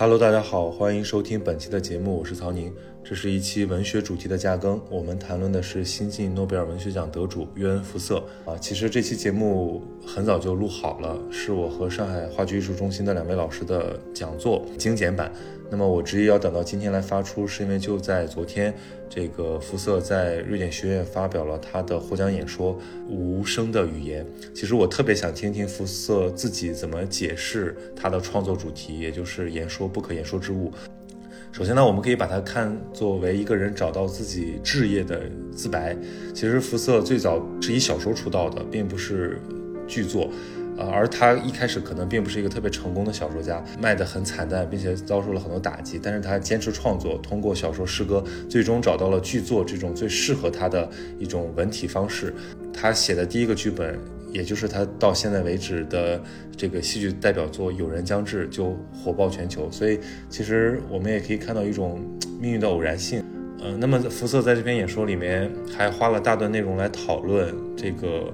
Hello，大家好，欢迎收听本期的节目，我是曹宁。这是一期文学主题的加更，我们谈论的是新晋诺贝尔文学奖得主约恩·福瑟啊。其实这期节目很早就录好了，是我和上海话剧艺术中心的两位老师的讲座精简版。那么我执意要等到今天来发出，是因为就在昨天，这个福瑟在瑞典学院发表了他的获奖演说《无声的语言》。其实我特别想听听福瑟自己怎么解释他的创作主题，也就是言说不可言说之物。首先呢，我们可以把它看作为一个人找到自己志业的自白。其实福瑟最早是以小说出道的，并不是剧作。呃，而他一开始可能并不是一个特别成功的小说家，卖得很惨淡，并且遭受了很多打击。但是他坚持创作，通过小说、诗歌，最终找到了剧作这种最适合他的一种文体方式。他写的第一个剧本，也就是他到现在为止的这个戏剧代表作《有人将至》，就火爆全球。所以，其实我们也可以看到一种命运的偶然性。呃，那么福瑟在这篇演说里面还花了大段内容来讨论这个。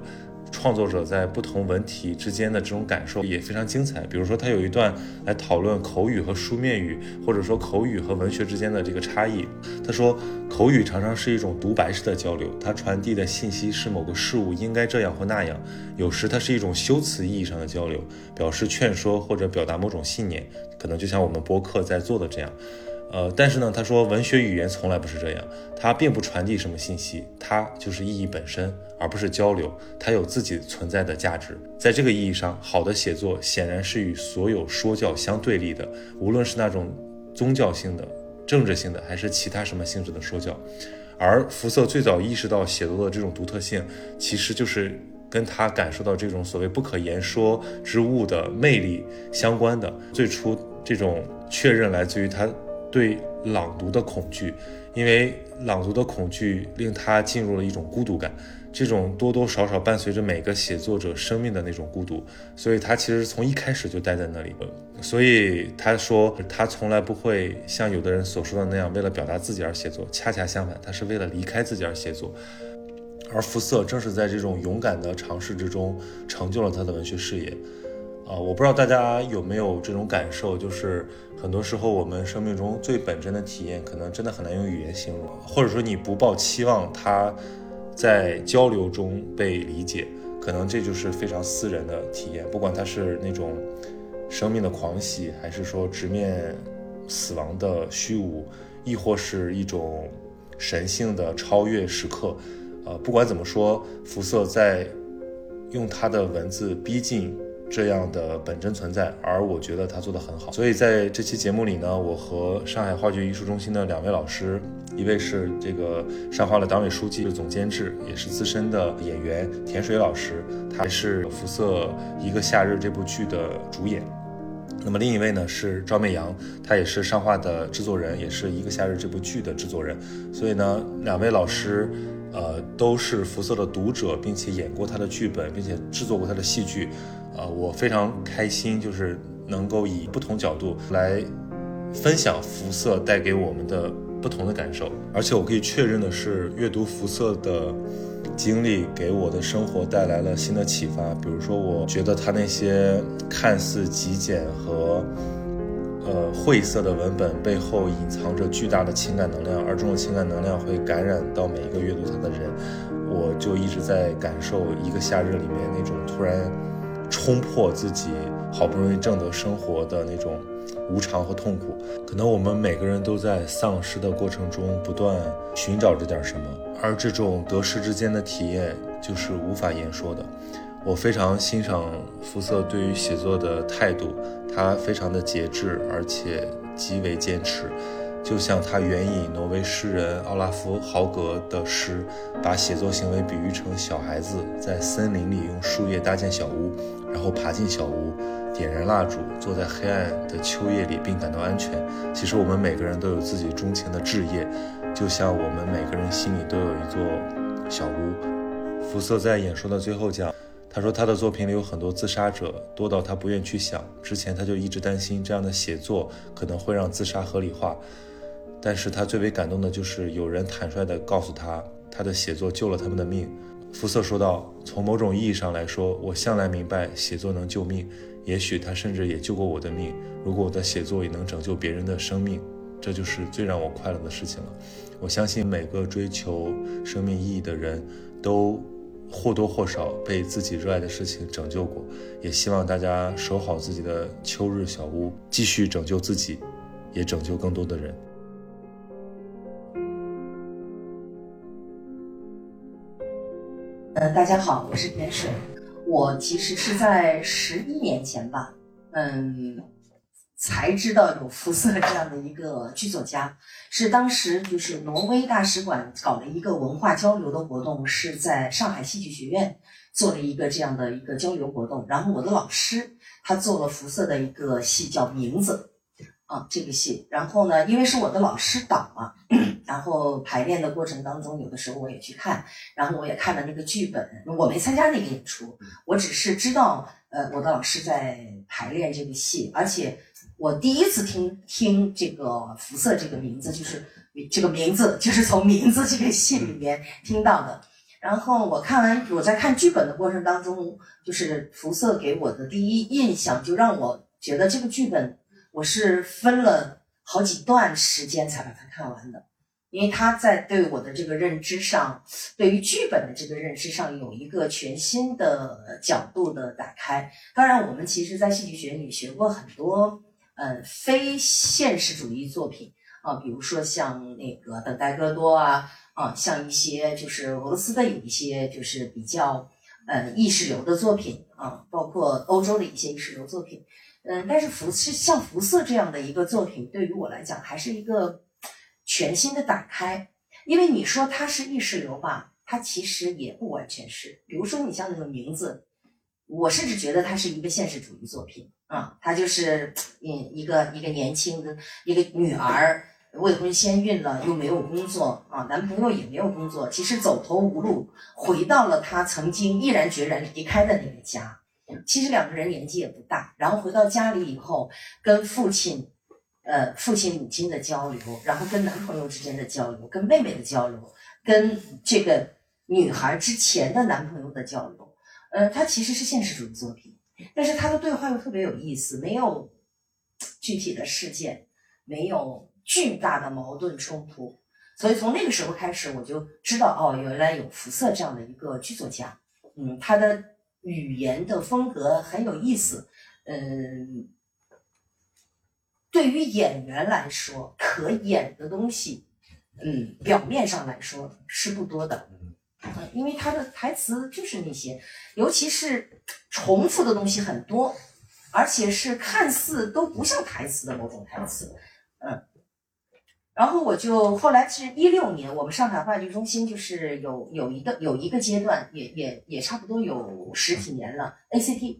创作者在不同文体之间的这种感受也非常精彩。比如说，他有一段来讨论口语和书面语，或者说口语和文学之间的这个差异。他说，口语常常是一种独白式的交流，它传递的信息是某个事物应该这样或那样。有时它是一种修辞意义上的交流，表示劝说或者表达某种信念，可能就像我们播客在做的这样。呃，但是呢，他说文学语言从来不是这样，它并不传递什么信息，它就是意义本身，而不是交流，它有自己存在的价值。在这个意义上，好的写作显然是与所有说教相对立的，无论是那种宗教性的、政治性的，还是其他什么性质的说教。而福瑟最早意识到写作的这种独特性，其实就是跟他感受到这种所谓不可言说之物的魅力相关的。最初这种确认来自于他。对朗读的恐惧，因为朗读的恐惧令他进入了一种孤独感，这种多多少少伴随着每个写作者生命的那种孤独，所以他其实从一开始就待在那里。所以他说，他从来不会像有的人所说的那样，为了表达自己而写作，恰恰相反，他是为了离开自己而写作。而福瑟正是在这种勇敢的尝试之中，成就了他的文学事业。啊，我不知道大家有没有这种感受，就是很多时候我们生命中最本真的体验，可能真的很难用语言形容，或者说你不抱期望它在交流中被理解，可能这就是非常私人的体验。不管它是那种生命的狂喜，还是说直面死亡的虚无，亦或是一种神性的超越时刻，呃，不管怎么说，福瑟在用他的文字逼近。这样的本真存在，而我觉得他做得很好。所以在这期节目里呢，我和上海话剧艺术中心的两位老师，一位是这个上话的党委书记、总监制，也是资深的演员田水老师，他是《辐射一个夏日》这部剧的主演。那么另一位呢是赵媚阳，他也是上话的制作人，也是一个夏日这部剧的制作人。所以呢，两位老师，呃，都是辐射的读者，并且演过他的剧本，并且制作过他的戏剧。呃，我非常开心，就是能够以不同角度来分享辐射带给我们的不同的感受，而且我可以确认的是，阅读辐射的经历给我的生活带来了新的启发。比如说，我觉得他那些看似极简和呃晦涩的文本背后隐藏着巨大的情感能量，而这种情感能量会感染到每一个阅读它的人。我就一直在感受一个夏日里面那种突然。冲破自己好不容易挣得生活的那种无常和痛苦，可能我们每个人都在丧失的过程中不断寻找着点什么，而这种得失之间的体验就是无法言说的。我非常欣赏福瑟对于写作的态度，他非常的节制，而且极为坚持。就像他援引挪威诗人奥拉夫·豪格的诗，把写作行为比喻成小孩子在森林里用树叶搭建小屋，然后爬进小屋，点燃蜡烛，坐在黑暗的秋夜里，并感到安全。其实我们每个人都有自己钟情的置业，就像我们每个人心里都有一座小屋。福瑟在演说的最后讲，他说他的作品里有很多自杀者，多到他不愿去想。之前他就一直担心这样的写作可能会让自杀合理化。但是他最为感动的就是有人坦率地告诉他，他的写作救了他们的命。福瑟说道：“从某种意义上来说，我向来明白写作能救命，也许他甚至也救过我的命。如果我的写作也能拯救别人的生命，这就是最让我快乐的事情了。我相信每个追求生命意义的人都或多或少被自己热爱的事情拯救过。也希望大家守好自己的秋日小屋，继续拯救自己，也拯救更多的人。嗯，大家好，我是田水。我其实是在十一年前吧，嗯，才知道有福瑟这样的一个剧作家。是当时就是挪威大使馆搞了一个文化交流的活动，是在上海戏剧学院做了一个这样的一个交流活动。然后我的老师他做了福瑟的一个戏叫《名字》。啊，这个戏，然后呢，因为是我的老师导嘛，然后排练的过程当中，有的时候我也去看，然后我也看了那个剧本，我没参加那个演出，我只是知道，呃，我的老师在排练这个戏，而且我第一次听听这个福瑟这个名字，就是这个名字就是从名字这个戏里面听到的，然后我看完我在看剧本的过程当中，就是福瑟给我的第一印象，就让我觉得这个剧本。我是分了好几段时间才把它看完的，因为他在对我的这个认知上，对于剧本的这个认知上有一个全新的角度的打开。当然，我们其实，在戏剧学院里学过很多，呃，非现实主义作品啊，比如说像那个《等待戈多》啊，啊，像一些就是俄罗斯的有一些就是比较，呃，意识流的作品啊，包括欧洲的一些意识流作品。嗯，但是福是像福色这样的一个作品，对于我来讲还是一个全新的打开。因为你说它是意识流吧，它其实也不完全是。比如说你像那个名字，我甚至觉得它是一个现实主义作品啊，它就是嗯一个一个年轻的一个女儿未婚先孕了，又没有工作啊，男朋友也没有工作，其实走投无路，回到了她曾经毅然决然离开的那个家。其实两个人年纪也不大，然后回到家里以后，跟父亲、呃父亲母亲的交流，然后跟男朋友之间的交流，跟妹妹的交流，跟这个女孩之前的男朋友的交流，呃，它其实是现实主义作品，但是他的对话又特别有意思，没有具体的事件，没有巨大的矛盾冲突，所以从那个时候开始，我就知道哦，原来有福瑟这样的一个剧作家，嗯，他的。语言的风格很有意思，嗯，对于演员来说，可演的东西，嗯，表面上来说是不多的，嗯，因为他的台词就是那些，尤其是重复的东西很多，而且是看似都不像台词的某种台词，嗯。然后我就后来是一六年，我们上海话剧中心就是有有一个有一个阶段，也也也差不多有十几年了。ACT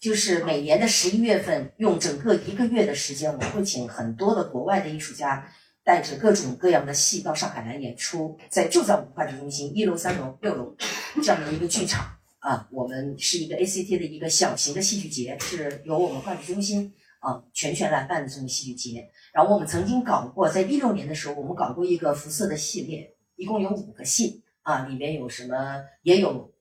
就是每年的十一月份，用整个一个月的时间，我会请很多的国外的艺术家，带着各种各样的戏到上海来演出，在就在我们话剧中心一楼、三楼、六楼这样的一个剧场啊，我们是一个 ACT 的一个小型的戏剧节，是由我们话剧中心。啊，全全来办的这种戏剧节，然后我们曾经搞过，在一六年的时候，我们搞过一个辐色的系列，一共有五个戏啊，里面有什么，也有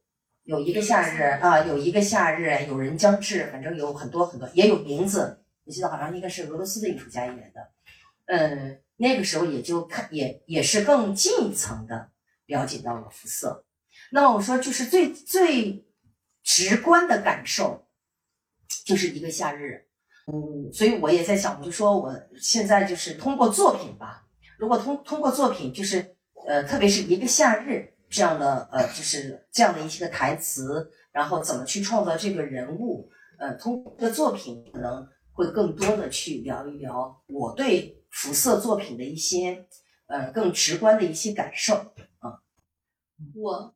有一个夏日啊，有一个夏日，有人将至，反正有很多很多，也有名字，我记得好像应该是俄罗斯的艺术家演的，嗯，那个时候也就看也也是更近一层的了解到了辐色。那么我说就是最最直观的感受，就是一个夏日。嗯，所以我也在想，我就说我现在就是通过作品吧。如果通通过作品，就是呃，特别是一个夏日这样的呃，就是这样的一些个台词，然后怎么去创造这个人物，呃，通过作品可能会更多的去聊一聊我对辐色作品的一些呃更直观的一些感受啊。我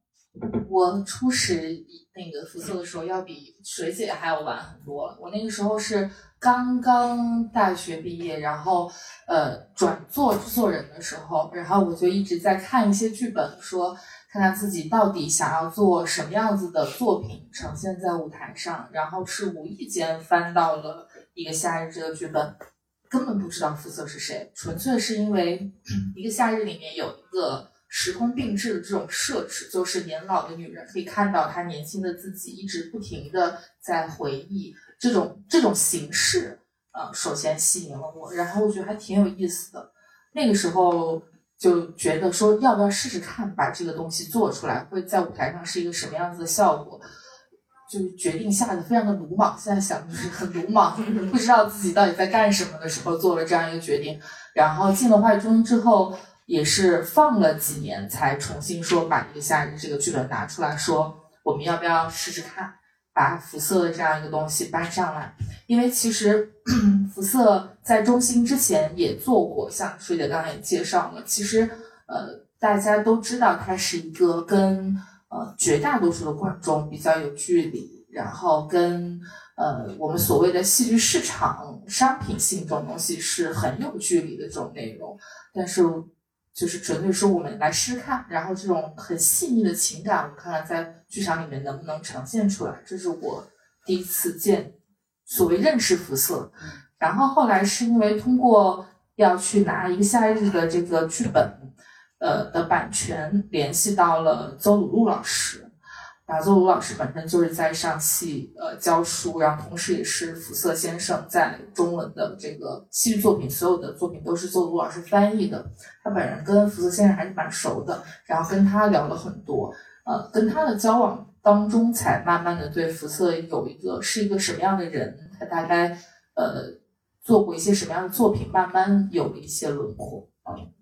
我初始那个辐色的时候，要比水姐还要晚很多。我那个时候是。刚刚大学毕业，然后呃转做制作人的时候，然后我就一直在看一些剧本，说看看自己到底想要做什么样子的作品呈现在舞台上。然后是无意间翻到了一个夏日这个剧本，根本不知道肤色是谁，纯粹是因为一个夏日里面有一个时空并置的这种设置，就是年老的女人可以看到她年轻的自己一直不停的在回忆这种这种形式，呃，首先吸引了我，然后我觉得还挺有意思的。那个时候就觉得说，要不要试试看把这个东西做出来，会在舞台上是一个什么样子的效果？就决定下的非常的鲁莽，现在想就是很鲁莽，不知道自己到底在干什么的时候做了这样一个决定。然后进了话剧中之后，也是放了几年才重新说把《一个夏日》这个剧本拿出来说，我们要不要试试看，把辐射的这样一个东西搬上来？因为其实 辐射在中心之前也做过，像水姐刚才也介绍了，其实呃大家都知道它是一个跟。呃，绝大多数的观众比较有距离，然后跟呃我们所谓的戏剧市场商品性这种东西是很有距离的这种内容，但是就是纯粹说我们来试试看，然后这种很细腻的情感，我们看看在剧场里面能不能呈现出来。这是我第一次见所谓认识肤色，然后后来是因为通过要去拿一个夏日的这个剧本。呃的版权联系到了邹鲁路老师，然后邹鲁老师本身就是在上戏呃教书，然后同时也是福瑟先生在中文的这个戏剧作品，所有的作品都是邹鲁老师翻译的。他本人跟福瑟先生还是蛮熟的，然后跟他聊了很多，呃，跟他的交往当中，才慢慢的对福瑟有一个是一个什么样的人，他大概呃做过一些什么样的作品，慢慢有了一些轮廓，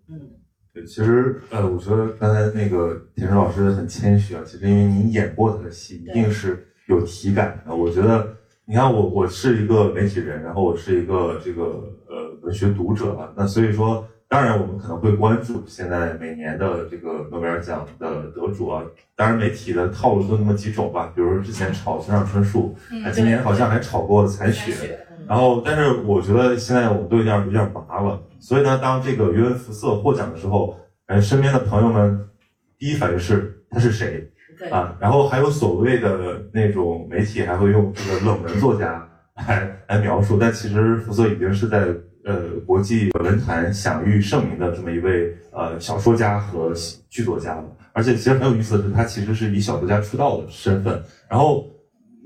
嗯。对，其实呃，我觉得刚才那个田水老师很谦虚啊。其实因为您演过他的戏，一定是有体感的。我觉得，你看我，我是一个媒体人，然后我是一个这个呃文学读者吧。那所以说，当然我们可能会关注现在每年的这个诺贝尔奖的得主啊。当然媒体的套路就那么几种吧，比如之前炒村上春树，啊，今年好像还炒过残雪。然后，但是我觉得现在我们都有点有点麻了，所以呢，当这个约恩福瑟获奖的时候，呃，身边的朋友们第一反应是他是谁啊？然后还有所谓的那种媒体还会用这个冷门作家来来描述，但其实福瑟已经是在呃国际文坛享誉盛名的这么一位呃小说家和剧作家了。而且其实很有意思的是，他其实是以小说家出道的身份，然后。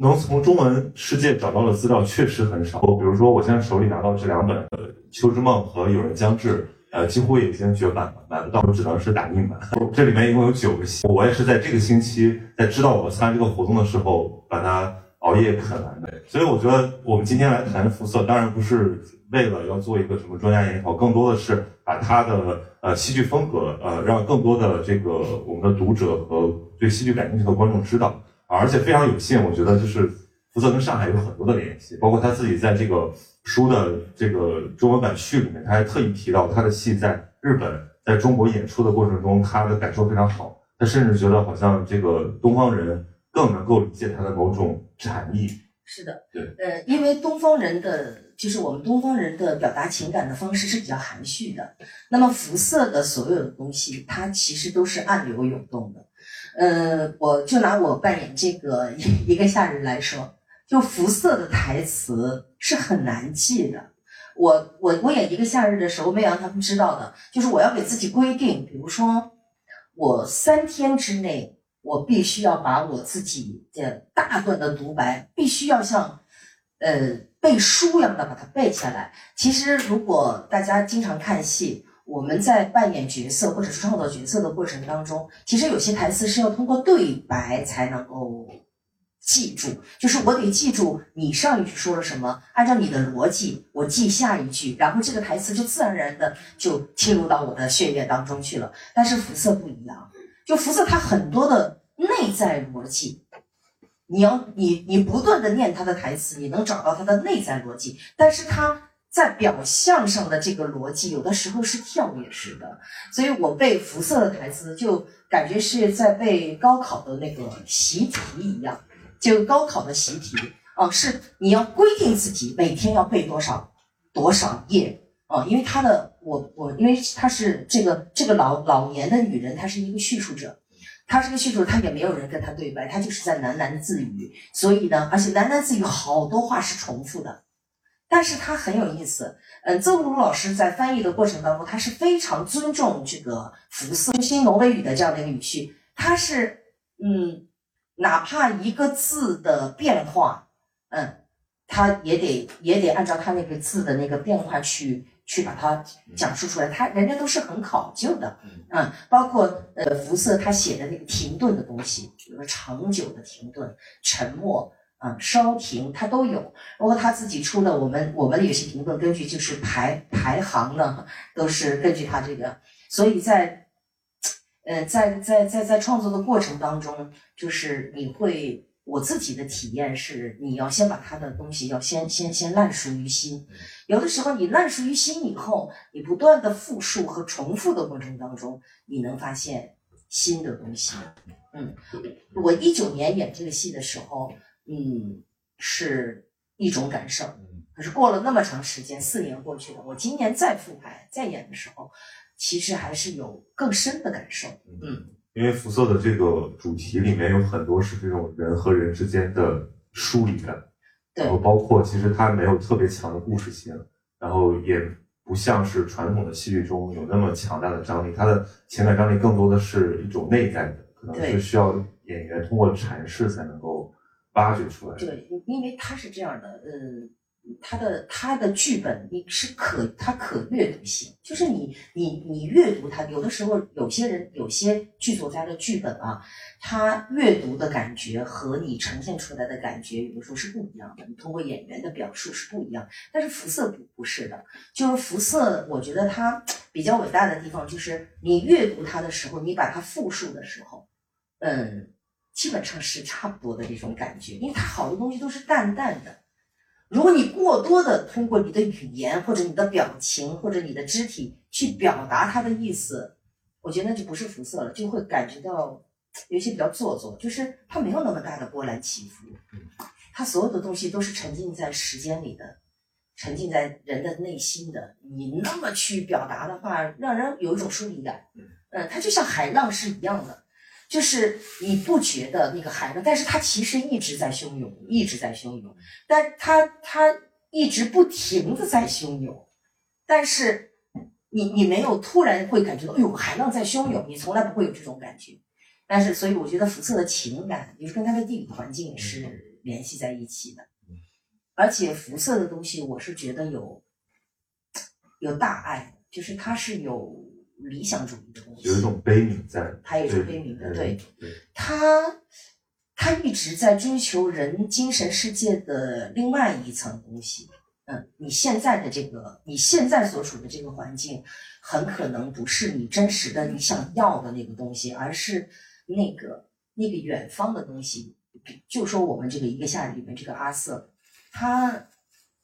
能从中文世界找到的资料确实很少。比如说，我现在手里拿到这两本《秋之梦》和《有人将至》，呃，几乎已经绝版了，买不到，只能是打印版。这里面一共有九个戏，我也是在这个星期，在知道我要参加这个活动的时候，把它熬夜啃完的。所以我觉得，我们今天来谈肤色，当然不是为了要做一个什么专家研讨，更多的是把他的呃戏剧风格，呃，让更多的这个我们的读者和对戏剧感兴趣的观众知道。而且非常有幸，我觉得就是福泽跟上海有很多的联系，包括他自己在这个书的这个中文版序里面，他还特意提到他的戏在日本在中国演出的过程中，他的感受非常好。他甚至觉得好像这个东方人更能够理解他的某种禅意。是的，对，呃，因为东方人的就是我们东方人的表达情感的方式是比较含蓄的，那么辐射的所有的东西，它其实都是暗流涌动的。呃，我就拿我扮演这个一个夏日来说，就辐射的台词是很难记的。我我我演一个夏日的时候，没让他们知道的，就是我要给自己规定，比如说我三天之内，我必须要把我自己的大段的独白，必须要像呃背书一样的把它背下来。其实如果大家经常看戏。我们在扮演角色或者是创造角色的过程当中，其实有些台词是要通过对白才能够记住，就是我得记住你上一句说了什么，按照你的逻辑，我记下一句，然后这个台词就自然而然的就进入到我的血液当中去了。但是辐色不一样，就辐色它很多的内在逻辑，你要你你不断的念他的台词，你能找到他的内在逻辑，但是他。在表象上的这个逻辑，有的时候是跳跃式的，所以我背辐射的台词，就感觉是在背高考的那个习题一样，就高考的习题啊，是你要规定自己每天要背多少多少页啊，因为他的我我，因为他是这个这个老老年的女人，她是一个叙述者，她是个叙述，她也没有人跟她对白，她就是在喃喃自语，所以呢，而且喃喃自语好多话是重复的。但是他很有意思。嗯，邹鲁老师在翻译的过程当中，他是非常尊重这个福色新挪威语的这样的一个语序，他是嗯，哪怕一个字的变化，嗯，他也得也得按照他那个字的那个变化去去把它讲述出来。他人家都是很考究的，嗯，包括呃福色他写的那个停顿的东西，比如说长久的停顿、沉默。啊，稍停，它都有。包括他自己出的，我们我们有些评论，根据就是排排行呢，都是根据他这个。所以在，呃，在在在在创作的过程当中，就是你会，我自己的体验是，你要先把他的东西要先先先烂熟于心。有的时候你烂熟于心以后，你不断的复述和重复的过程当中，你能发现新的东西。嗯，我一九年演这个戏的时候。嗯，是一种感受。可是过了那么长时间，四年过去了，我今年再复排再演的时候，其实还是有更深的感受。嗯，因为辐射的这个主题里面有很多是这种人和人之间的疏离感，然后包括其实它没有特别强的故事性，然后也不像是传统的戏剧中有那么强大的张力，它的情感张力更多的是一种内在的，可能是需要演员通过阐释才能够。挖掘出来。对，因为他是这样的，呃，他的他的剧本你是可他可阅读性，就是你你你阅读他，有的时候有些人有些剧作家的剧本啊，他阅读的感觉和你呈现出来的感觉有的时候是不一样的，你通过演员的表述是不一样。但是辐射不不是的，就是辐射，我觉得它比较伟大的地方就是你阅读它的时候，你把它复述的时候，嗯。基本上是差不多的这种感觉，因为它好多东西都是淡淡的。如果你过多的通过你的语言或者你的表情或者你的肢体去表达它的意思，我觉得那就不是肤色了，就会感觉到有些比较做作，就是它没有那么大的波澜起伏。它所有的东西都是沉浸在时间里的，沉浸在人的内心的。你那么去表达的话，让人有一种疏离感。嗯，它就像海浪是一样的。就是你不觉得那个海浪，但是它其实一直在汹涌，一直在汹涌，但它它一直不停的在汹涌，但是你你没有突然会感觉到，哎呦，海浪在汹涌，你从来不会有这种感觉。但是，所以我觉得辐色的情感，也是跟它的地理环境是联系在一起的，而且辐色的东西，我是觉得有有大爱，就是它是有。理想主义的东西，有一种悲悯在，他也是悲悯的，对，他他一直在追求人精神世界的另外一层东西。嗯，你现在的这个，你现在所处的这个环境，很可能不是你真实的你想要的那个东西，而是那个那个远方的东西。就说我们这个一个夏里面这个阿瑟，他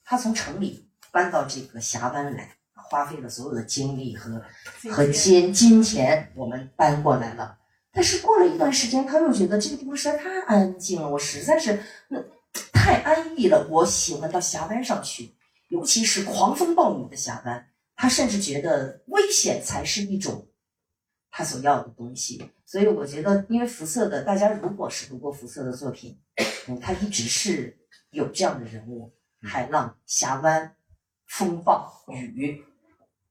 他从城里搬到这个峡湾来。花费了所有的精力和和金金钱，我们搬过来了。但是过了一段时间，他又觉得这个地方实在太安静了，我实在是那太安逸了。我喜欢到峡湾上去，尤其是狂风暴雨的峡湾。他甚至觉得危险才是一种他所要的东西。所以我觉得，因为福瑟的，大家如果是读过福瑟的作品，嗯，他一直是有这样的人物：海浪、峡湾、风暴、雨。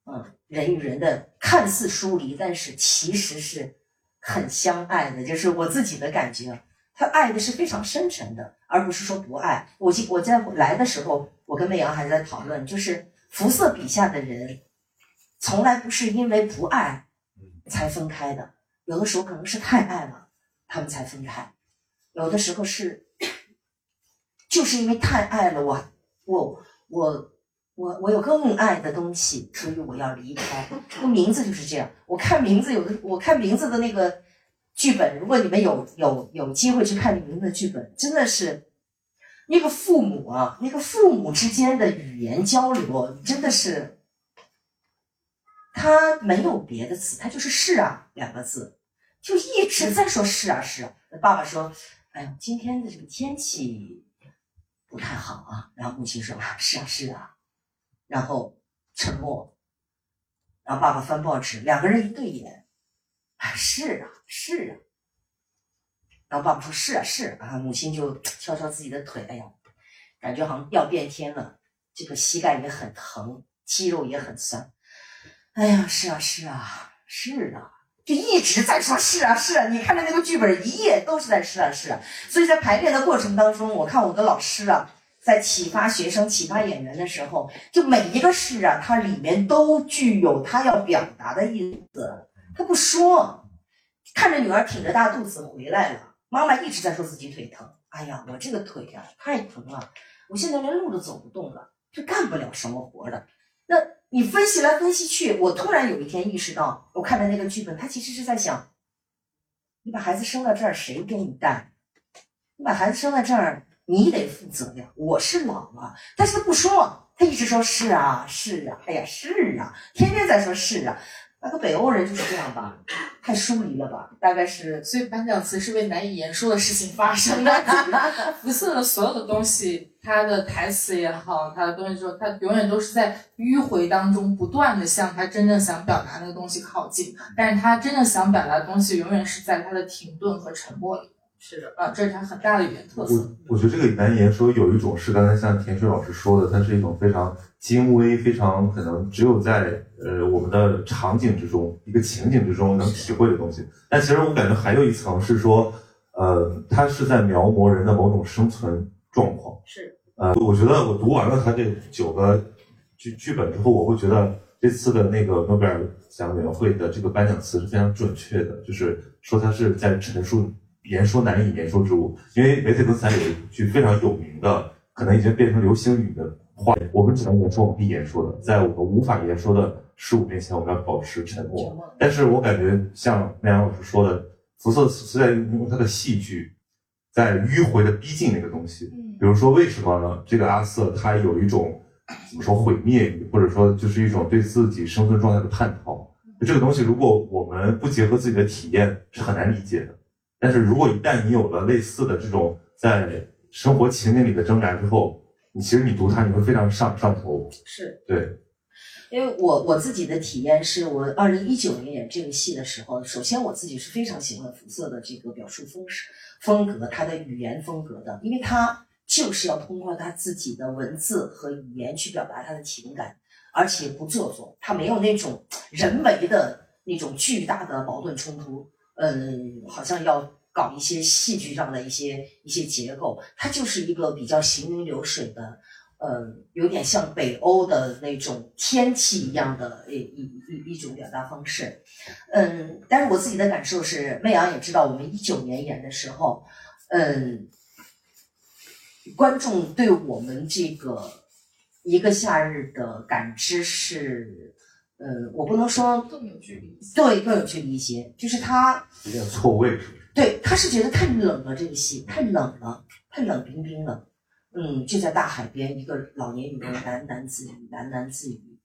嗯，人与人的看似疏离，但是其实是很相爱的，就是我自己的感觉。他爱的是非常深沉的，而不是说不爱。我记我在来的时候，我跟魏阳还在讨论，就是辐射笔下的人，从来不是因为不爱才分开的，有的时候可能是太爱了，他们才分开；有的时候是 就是因为太爱了，我我我。我我有更爱的东西，所以我要离开。这个名字就是这样。我看名字，有的我看名字的那个剧本，如果你们有有有机会去看名字的剧本，真的是那个父母啊，那个父母之间的语言交流，真的是他没有别的词，他就是“是啊”两个字，就一直在说“是啊是啊”。爸爸说：“哎呀，今天的这个天气不太好啊。”然后母亲说：“是啊是啊。”然后沉默，然后爸爸翻报纸，两个人一对眼，啊，是啊，是啊。然后爸爸说：“是啊，是啊。”母亲就敲敲自己的腿，哎呀，感觉好像要变天了。这个膝盖也很疼，肌肉也很酸。哎呀，是啊，是啊，是啊，就一直在说是啊，是啊。你看的那个剧本，一页都是在是啊，是啊。所以在排练的过程当中，我看我的老师啊，在启发学生、启发演员的时候，就每一个事啊，它里面都具有他要表达的意思。他不说，看着女儿挺着大肚子回来了，妈妈一直在说自己腿疼。哎呀，我这个腿呀太疼了，我现在连路都走不动了，就干不了什么活了。那你分析来分析去，我突然有一天意识到，我看的那个剧本，他其实是在想，你把孩子生到这儿，谁给你带？你把孩子生在这儿，你得负责呀。我是老了，但是他不说，他一直说是啊，是啊，哎呀，是啊，天天在说是啊。那个北欧人就是这样吧，太疏离了吧？大概是，所以颁奖词是为难以言说的事情发生的。福瑟的所有的东西，他的台词也好，他的东西说，他永远都是在迂回当中不断的向他真正想表达那个东西靠近，但是他真正想表达的东西永远是在他的停顿和沉默里。是的，啊，这是它很大的语言特色。我我觉得这个难言说有一种是刚才像田水老师说的，它是一种非常精微、非常可能只有在呃我们的场景之中、一个情景之中能体会的东西。但其实我感觉还有一层是说，呃，它是在描摹人的某种生存状况。是，呃，我觉得我读完了他这九个剧剧本之后，我会觉得这次的那个诺贝尔奖委员会的这个颁奖词是非常准确的，就是说他是在陈述。言说难以言说之物，因为梅特根斯坦有一句非常有名的，可能已经变成流行语的话：我们只能言说我们必言说的，在我们无法言说的事物面前，我们要保持沉默。但是我感觉像麦阳老师说的，福瑟是在用他的戏剧，在迂回的逼近那个东西。比如说，为什么呢？这个阿瑟他有一种怎么说毁灭欲，或者说就是一种对自己生存状态的探讨。这个东西，如果我们不结合自己的体验，是很难理解的。但是如果一旦你有了类似的这种在生活情景里的挣扎之后，你其实你读它你会非常上上头。是对，因为我我自己的体验是我二零一九年演这个戏的时候，首先我自己是非常喜欢福瑟的这个表述风式风格，他的语言风格的，因为他就是要通过他自己的文字和语言去表达他的情感，而且不做作，他没有那种人为的那种巨大的矛盾冲突。嗯，好像要搞一些戏剧上的一些一些结构，它就是一个比较行云流水的，嗯，有点像北欧的那种天气一样的一一一一种表达方式。嗯，但是我自己的感受是，媚阳也知道，我们一九年演的时候，嗯，观众对我们这个一个夏日的感知是。呃，我不能说更有距离，对，更有距离一些，就是他有点错位，是不是？对，他是觉得太冷了，这个戏太冷了，太冷冰冰了。嗯，就在大海边，一个老年女人喃喃自语，喃喃自语。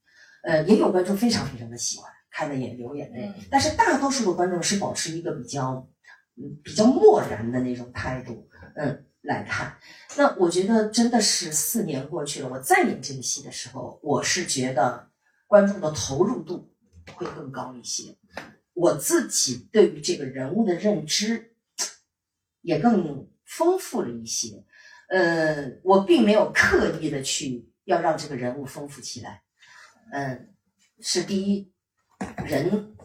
呃，也有观众非常非常的喜欢，看的也流眼泪，但是大多数的观众是保持一个比较，嗯，比较漠然的那种态度，嗯，来看。那我觉得真的是四年过去了，我再演这个戏的时候，我是觉得。观众的投入度会更高一些，我自己对于这个人物的认知也更丰富了一些。呃，我并没有刻意的去要让这个人物丰富起来。嗯，是第一，人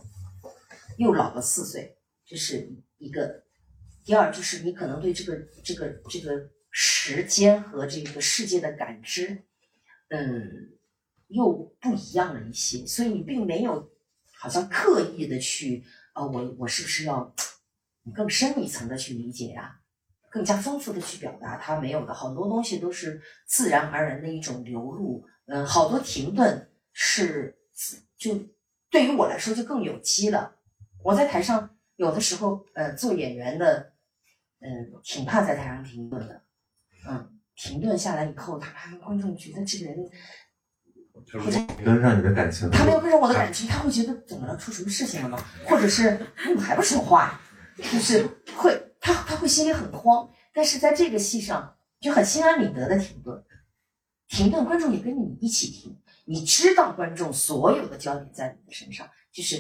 又老了四岁，这是一个；第二，就是你可能对这个这个这个时间和这个世界的感知，嗯。又不一样了一些，所以你并没有好像刻意的去，呃，我我是不是要更深一层的去理解呀？更加丰富的去表达它没有的好多东西都是自然而然的一种流露，嗯，好多停顿是就对于我来说就更有机了。我在台上有的时候，呃，做演员的，嗯，挺怕在台上停顿的，嗯，停顿下来以后，他怕观众觉得这个人。或者跟上你的感情，他没有跟上我的感情，他会觉得怎么了？出什么事情了吗？或者是你怎么还不说话？就是会，他他会心里很慌。但是在这个戏上就很心安理得的停顿，停顿，观众也跟你一起停。你知道观众所有的焦点在你的身上，就是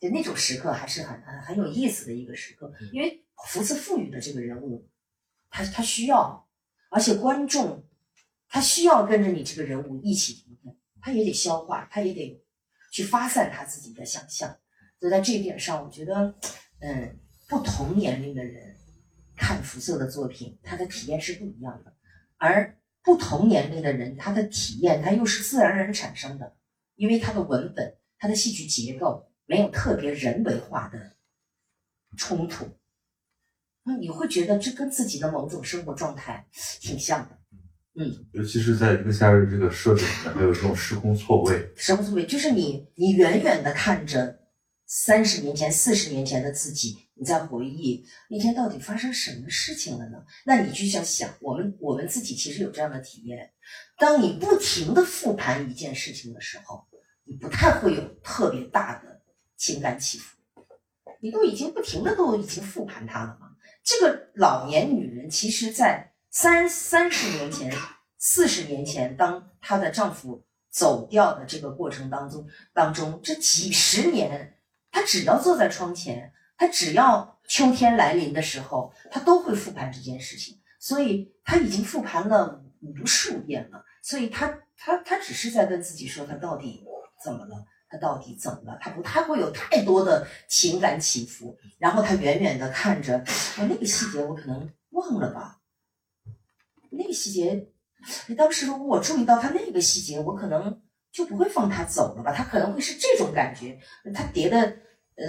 就那种时刻还是很很很有意思的一个时刻。因为福斯赋予的这个人物，他他需要，而且观众。他需要跟着你这个人物一起停顿，他也得消化，他也得去发散他自己的想象。所以在这一点上，我觉得，嗯，不同年龄的人看福瑟的作品，他的体验是不一样的。而不同年龄的人，他的体验他又是自然而然产生的，因为他的文本、他的戏剧结构没有特别人为化的冲突。那你会觉得这跟自己的某种生活状态挺像的。嗯，尤其是在一个夏日这个设定里面，还有这种时空错位。时空错位就是你，你远远的看着三十年前、四十年前的自己，你在回忆那天到底发生什么事情了呢？那你就想想，我们我们自己其实有这样的体验：当你不停的复盘一件事情的时候，你不太会有特别大的情感起伏。你都已经不停的都已经复盘它了嘛？这个老年女人，其实，在三三十年前、四十年前，当她的丈夫走掉的这个过程当中，当中这几十年，她只要坐在窗前，她只要秋天来临的时候，她都会复盘这件事情。所以，她已经复盘了无数遍了。所以，她她她只是在跟自己说，她到底怎么了？她到底怎么了？她不太会有太多的情感起伏。然后她远远的看着，我那个细节我可能忘了吧。那个细节，当时如果我注意到他那个细节，我可能就不会放他走了吧。他可能会是这种感觉。他叠的，呃，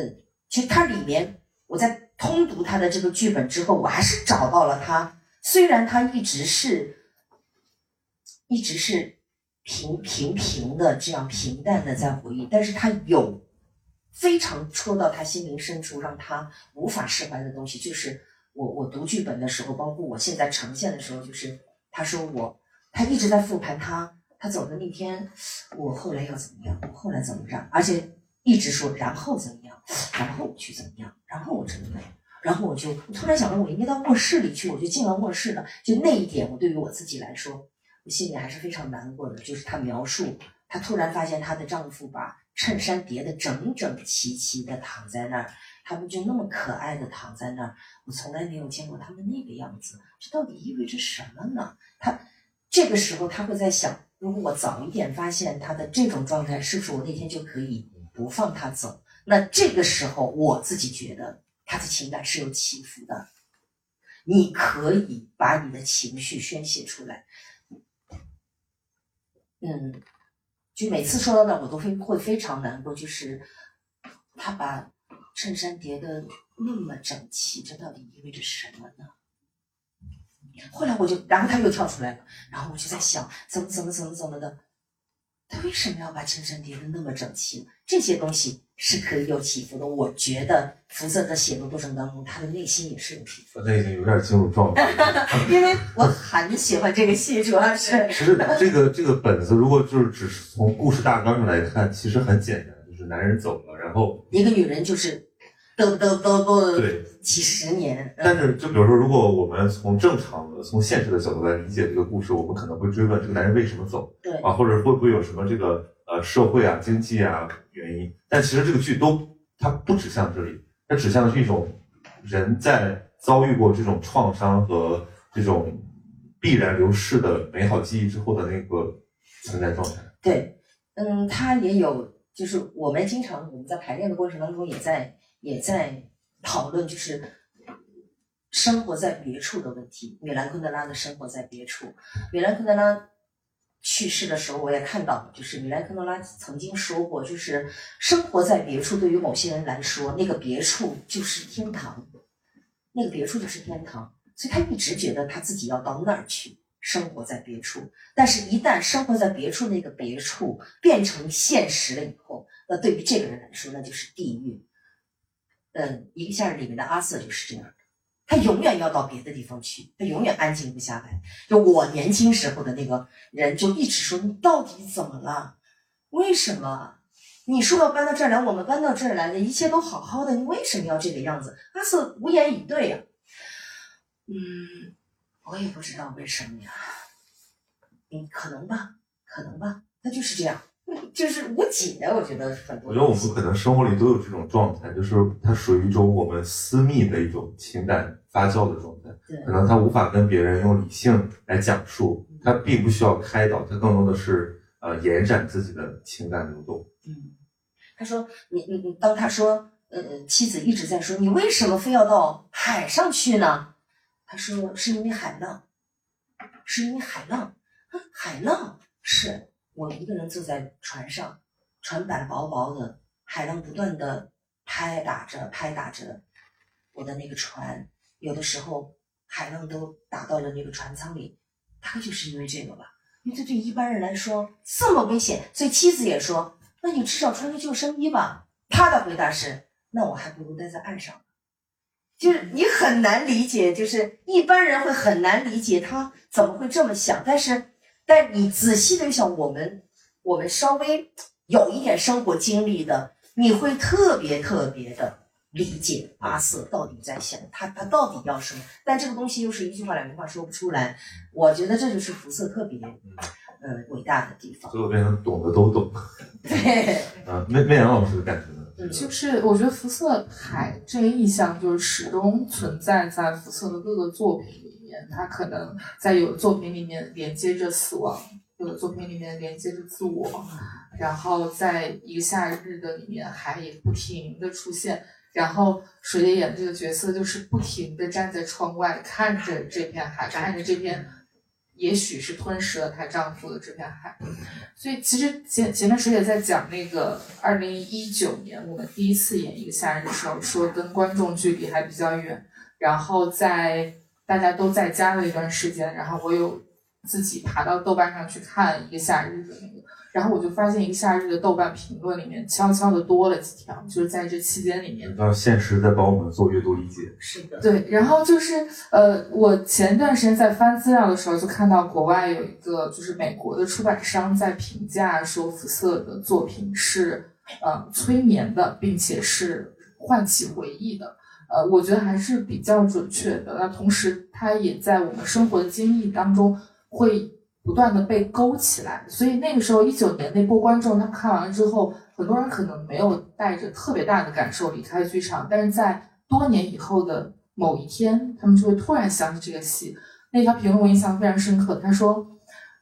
其实它里面，我在通读他的这个剧本之后，我还是找到了他。虽然他一直是，一直是平平平的这样平淡的在回忆，但是他有非常戳到他心灵深处，让他无法释怀的东西，就是。我我读剧本的时候，包括我现在呈现的时候，就是他说我，他一直在复盘他他走的那天，我后来要怎么样，我后来怎么样，而且一直说然后怎么样，然后我去怎么样，然后我怎么样，然后我就突然想到我应该到卧室里去，我就进了卧室了。就那一点，我对于我自己来说，我心里还是非常难过的。就是她描述，她突然发现她的丈夫把衬衫叠得整整齐齐的躺在那儿。他们就那么可爱的躺在那儿，我从来没有见过他们那个样子。这到底意味着什么呢？他这个时候他会在想：如果我早一点发现他的这种状态，是不是我那天就可以不放他走？那这个时候我自己觉得他的情感是有起伏的。你可以把你的情绪宣泄出来。嗯，就每次说到那，我都会会非常难过。就是他把。衬衫叠的那么整齐，这到底意味着什么呢？后来我就，然后他又跳出来了，然后我就在想，怎么怎么怎么怎么的，他为什么要把衬衫叠的那么整齐？这些东西是可以有起伏的。我觉得福泽在写作过程当中，他的内心也是有起伏。那已经有点进入状态，因为我很喜欢这个戏，主要是。其实这个这个本子，如果就是只是从故事大纲上来看，其实很简单，就是男人走了，然后一个女人就是。都都都都对几十年，但是就比如说，如果我们从正常的、从现实的角度来理解这个故事，我们可能会追问这个男人为什么走，对啊，或者会不会有什么这个呃社会啊、经济啊原因？但其实这个剧都它不指向这里，它指向的是一种人在遭遇过这种创伤和这种必然流逝的美好记忆之后的那个存在状态。对，嗯，他也有，就是我们经常我们在排练的过程当中也在。也在讨论，就是生活在别处的问题。米兰昆德拉的生活在别处。米兰昆德拉去世的时候，我也看到，就是米兰昆德拉曾经说过，就是生活在别处，对于某些人来说，那个别处就是天堂，那个别处就是天堂。所以他一直觉得他自己要到那儿去生活在别处。但是，一旦生活在别处，那个别处变成现实了以后，那对于这个人来说，那就是地狱。嗯，一个夏日里面的阿瑟就是这样的，他永远要到别的地方去，他永远安静不下来。就我年轻时候的那个人，就一直说你到底怎么了？为什么？你说要搬到这儿来，我们搬到这儿来的一切都好好的，你为什么要这个样子？阿瑟无言以对呀。嗯，我也不知道为什么呀。嗯，可能吧，可能吧，他就是这样。就是无解，我觉得很多。我觉得我们可能生活里都有这种状态，就是它属于一种我们私密的一种情感发酵的状态，对可能他无法跟别人用理性来讲述，他并不需要开导，他更多的是呃延展自己的情感流动。嗯，他说你你你，当他说呃妻子一直在说你为什么非要到海上去呢？他说是因为海浪，是因为海浪，啊海浪是我一个人坐在船上，船板薄薄的，海浪不断的拍打着拍打着我的那个船，有的时候海浪都打到了那个船舱里，大概就是因为这个吧。因为这对一般人来说这么危险，所以妻子也说：“那你至少穿个救生衣吧。”他的回答是：“那我还不如待在岸上。”就是你很难理解，就是一般人会很难理解他怎么会这么想。但是，但你仔细的想，我们我们稍微有一点生活经历的，你会特别特别的理解阿瑟到底在想他他到底要什么。但这个东西又是一句话两句话说不出来。我觉得这就是福瑟特别呃伟大的地方。最后变成懂的都懂。对，啊，媚媚阳老师的感觉呢？嗯就是我觉得福瑟海这个意象，就是始终存在在福瑟的各个作品里面。他可能在有的作品里面连接着死亡，有的作品里面连接着自我，然后在一个夏日的里面，海也不停的出现。然后水姐演的这个角色就是不停的站在窗外看着这片海，看着这片，也许是吞噬了她丈夫的这片海。所以其实前前面水姐在讲那个二零一九年我们第一次演一个夏日的时候，说跟观众距离还比较远，然后在大家都在家的一段时间，然后我有自己爬到豆瓣上去看一个夏日的那个，然后我就发现一个夏日的豆瓣评论里面悄悄的多了几条，就是在这期间里面到现实在帮我们做阅读理解。是的，对，然后就是呃，我前段时间在翻资料的时候，就看到国外有一个就是美国的出版商在评价说福瑟的作品是呃催眠的，并且是唤起回忆的。呃，我觉得还是比较准确的。那同时，它也在我们生活的经历当中会不断的被勾起来。所以那个时候，一九年那波观众他们看完了之后，很多人可能没有带着特别大的感受离开剧场，但是在多年以后的某一天，他们就会突然想起这个戏。那条评论我印象非常深刻，他说：“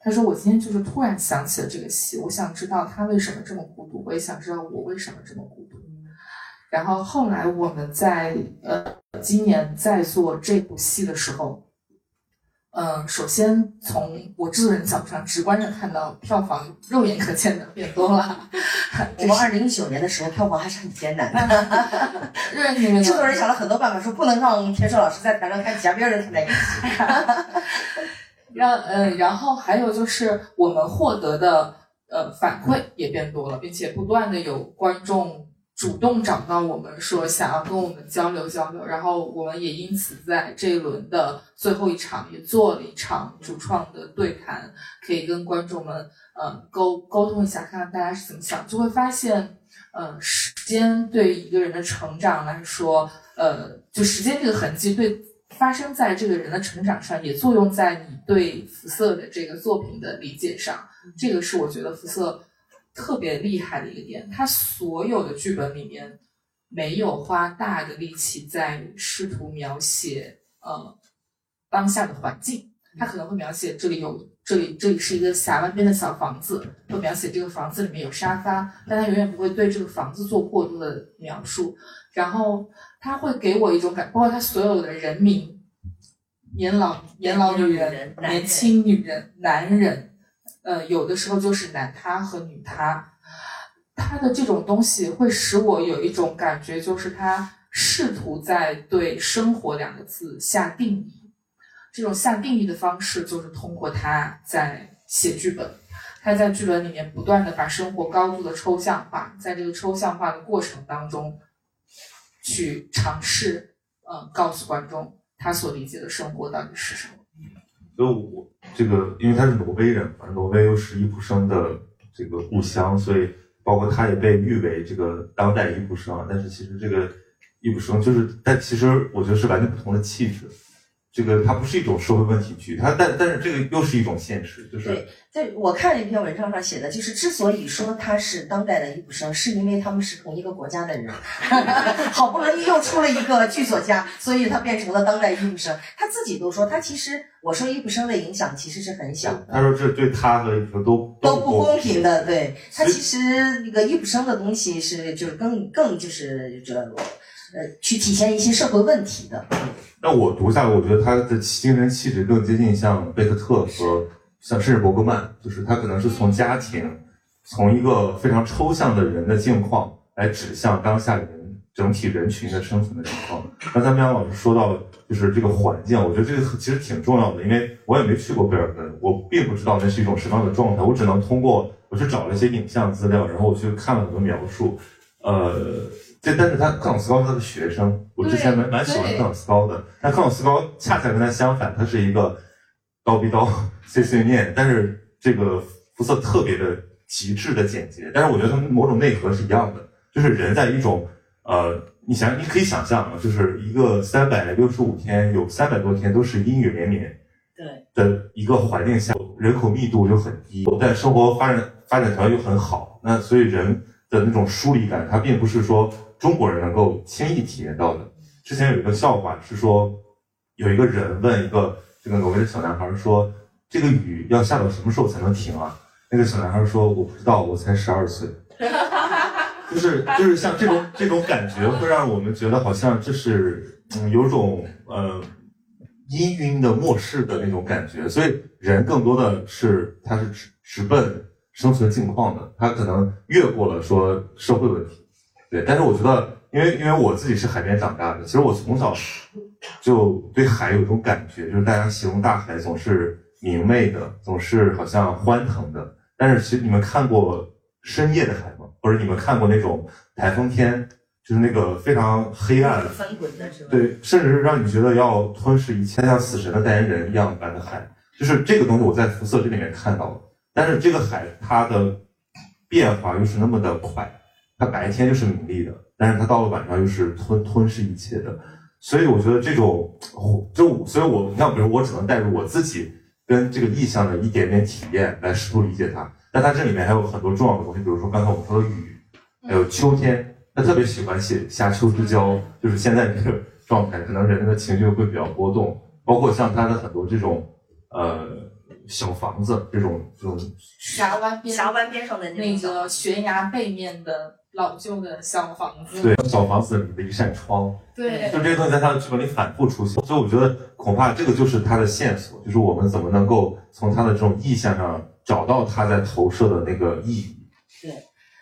他说我今天就是突然想起了这个戏，我想知道他为什么这么孤独，我也想知道我为什么这么孤独。”然后后来我们在呃今年在做这部戏的时候，嗯、首先从我制作人角度上直观的看到票房肉眼可见的变多了，我们二零一九年的时候票房还是很艰难的，制作人想了很多办法，说不能让田硕老师在台上看其他别人看在一起。让呃，然后还有就是我们获得的呃反馈也变多了，并且不断的有观众主动找到我们说想要跟我们交流交流，然后我们也因此在这一轮的最后一场也做了一场主创的对谈，可以跟观众们呃沟沟通一下，看看大家是怎么想，就会发现呃时间对一个人的成长来说，呃就时间这个痕迹对。发生在这个人的成长上，也作用在你对福瑟的这个作品的理解上。这个是我觉得福瑟特别厉害的一个点。他所有的剧本里面没有花大的力气在试图描写呃当下的环境，他可能会描写这里有这里这里是一个峡湾边的小房子，会描写这个房子里面有沙发，但他永远不会对这个房子做过多的描述。然后他会给我一种感，包括他所有的人名，年老年老女人、年轻女人、男人，呃，有的时候就是男他和女他，他的这种东西会使我有一种感觉，就是他试图在对“生活”两个字下定义。这种下定义的方式，就是通过他在写剧本，他在剧本里面不断的把生活高度的抽象化，在这个抽象化的过程当中，去尝试，嗯，告诉观众他所理解的生活到底是什么。所以我这个，因为他是挪威人嘛，挪威又是伊普生的这个故乡，所以包括他也被誉为这个当代伊普生。但是其实这个伊普生就是，但其实我觉得是完全不同的气质。这个它不是一种社会问题剧，它但但是这个又是一种现实，就是对，在我看了一篇文章上写的，就是之所以说他是当代的易卜生，是因为他们是同一个国家的人，好不容易又出了一个剧作家，所以他变成了当代易卜生。他自己都说，他其实我说易卜生的影响其实是很小的。他说这对他和易卜生都都不公公平的，对他其实那个易卜生的东西是就是更更就是这呃去体现一些社会问题的，那我读下来，我觉得他的精神气质更接近像贝克特和像甚至伯格曼，就是他可能是从家庭，从一个非常抽象的人的境况来指向当下人整体人群的生存的情况。刚才妙老师说到，就是这个环境，我觉得这个其实挺重要的，因为我也没去过贝尔根，我并不知道那是一种什么样的状态，我只能通过我去找了一些影像资料，然后我去看了很多描述，呃。这但是他克朗斯高是他的学生，我之前蛮蛮喜欢对克朗斯高的，但克朗斯高恰恰跟他相反，他是一个刀逼刀碎碎念，但是这个肤色特别的极致的简洁，但是我觉得他们某种内核是一样的，就是人在一种呃，你想你可以想象啊，就是一个三百六十五天有三百多天都是阴雨连绵对。的一个环境下，人口密度又很低，但生活发展发展条件又很好，那所以人的那种疏离感，它并不是说中国人能够轻易体验到的。之前有一个笑话是说，有一个人问一个这个挪威的小男孩说：“这个雨要下到什么时候才能停啊？”那个小男孩说：“我不知道，我才十二岁。”就是就是像这种这种感觉，会让我们觉得好像这是嗯有种呃氤氲的末世的那种感觉，所以人更多的是他是直直奔生存境况的，他可能越过了说社会问题，对。但是我觉得，因为因为我自己是海边长大的，其实我从小就对海有一种感觉，就是大家形容大海总是明媚的，总是好像欢腾的。但是其实你们看过深夜的海吗？或者你们看过那种台风天，就是那个非常黑暗，翻滚的是吧？对，甚至是让你觉得要吞噬一切，像死神的代言人一样般的海，就是这个东西我在辐射这里面看到了。但是这个海它的变化又是那么的快，它白天就是明丽的，但是他到了晚上又是吞吞噬一切的。所以我觉得这种，就所以我你看，比如我只能带入我自己跟这个意象的一点点体验来试图理解它。但它这里面还有很多重要的东西，比如说刚才我们说的雨，还有秋天，他特别喜欢写夏秋之交，就是现在这个状态，可能人的情绪会比较波动，包括像他的很多这种呃小房子这种这种峡湾边峡湾边上的那个悬崖背面的老旧的小房子，对小房子里的一扇窗，对就这些东西在他的剧本里反复出现，所以我觉得恐怕这个就是他的线索，就是我们怎么能够从他的这种意象上找到他在投射的那个意义。对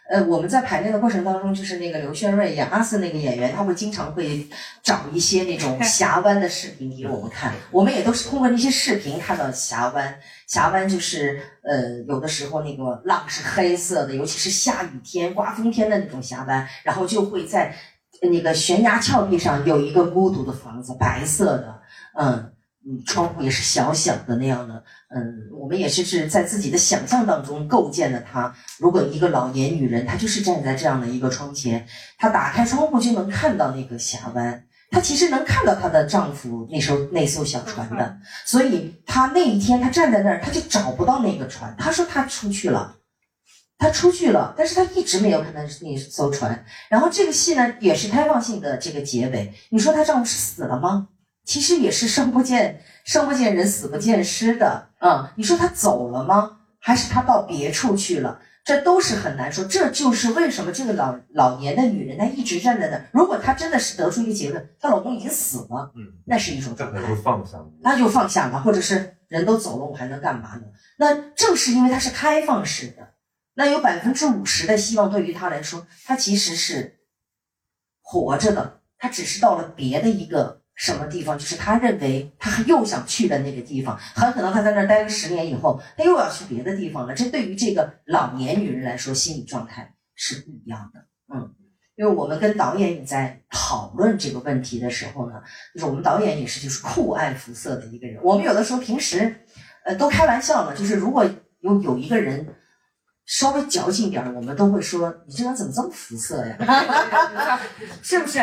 呃，我们在排练的过程当中，就是那个刘轩瑞演阿瑟那个演员，他会经常会找一些那种 峡湾的视频给我们看。我们也都是通过那些视频看到峡湾。峡湾就是呃，有的时候那个浪是黑色的，尤其是下雨天、刮风天的那种峡湾，然后就会在那个悬崖峭壁上有一个孤独的房子，白色的，嗯。嗯，窗户也是小小的那样的，嗯，我们也是是在自己的想象当中构建的它。如果一个老年女人，她就是站在这样的一个窗前，她打开窗户就能看到那个峡湾，她其实能看到她的丈夫那艘那艘小船的，所以她那一天她站在那儿，她就找不到那个船。她说她出去了，她出去了，但是她一直没有看到那艘船。然后这个戏呢，也是开放性的这个结尾。你说她丈夫是死了吗？其实也是生不见生不见人，死不见尸的。嗯，你说她走了吗？还是她到别处去了？这都是很难说。这就是为什么这个老老年的女人她一直站在那儿。如果她真的是得出一个结论，她老公已经死了，嗯，那是一种这可状态能就放下了。那就放下了，或者是人都走了，我还能干嘛呢？那正是因为她是开放式的，那有百分之五十的希望对于她来说，她其实是活着的，她只是到了别的一个什么地方，就是他认为他又想去的那个地方，很可能他在那儿待了十年以后，他又要去别的地方了。这对于这个老年女人来说，心理状态是不一样的。嗯，因为我们跟导演也在讨论这个问题的时候呢，就是我们导演也是就是酷爱肤色的一个人。我们有的时候平时，呃，都开玩笑呢，就是如果有有一个人稍微矫情点儿，我们都会说你这人怎么这么肤色呀？是不是？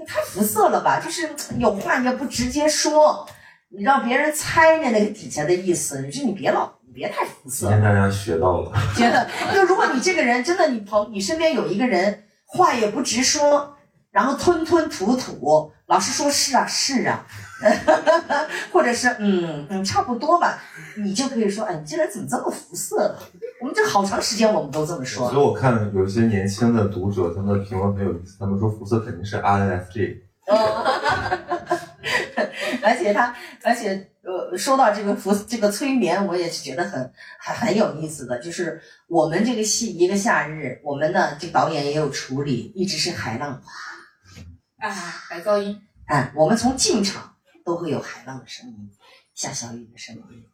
也太浮色了吧？就是有话也不直接说，你让别人猜呢那个底下的意思，你说你别老，你别太浮色今。天大家学到了，觉得，就如果你这个人真的，你朋你身边有一个人话也不直说，然后吞吞吐吐，老师说是啊是啊，或者是嗯嗯差不多吧，你就可以说，哎，你这人怎么这么肤色呢？我们这好长时间我们都这么说所以。我看有一些年轻的读者，他们的评论很有意思，他们说浮色肯定是 INFJ，而且他，而且呃，说到这个服这个催眠，我也是觉得很很很有意思的。就是我们这个戏《一个夏日》，我们呢这导演也有处理，一直是海浪啊，白噪音，哎，我们从进场都会有海浪的声音，下小雨的声音，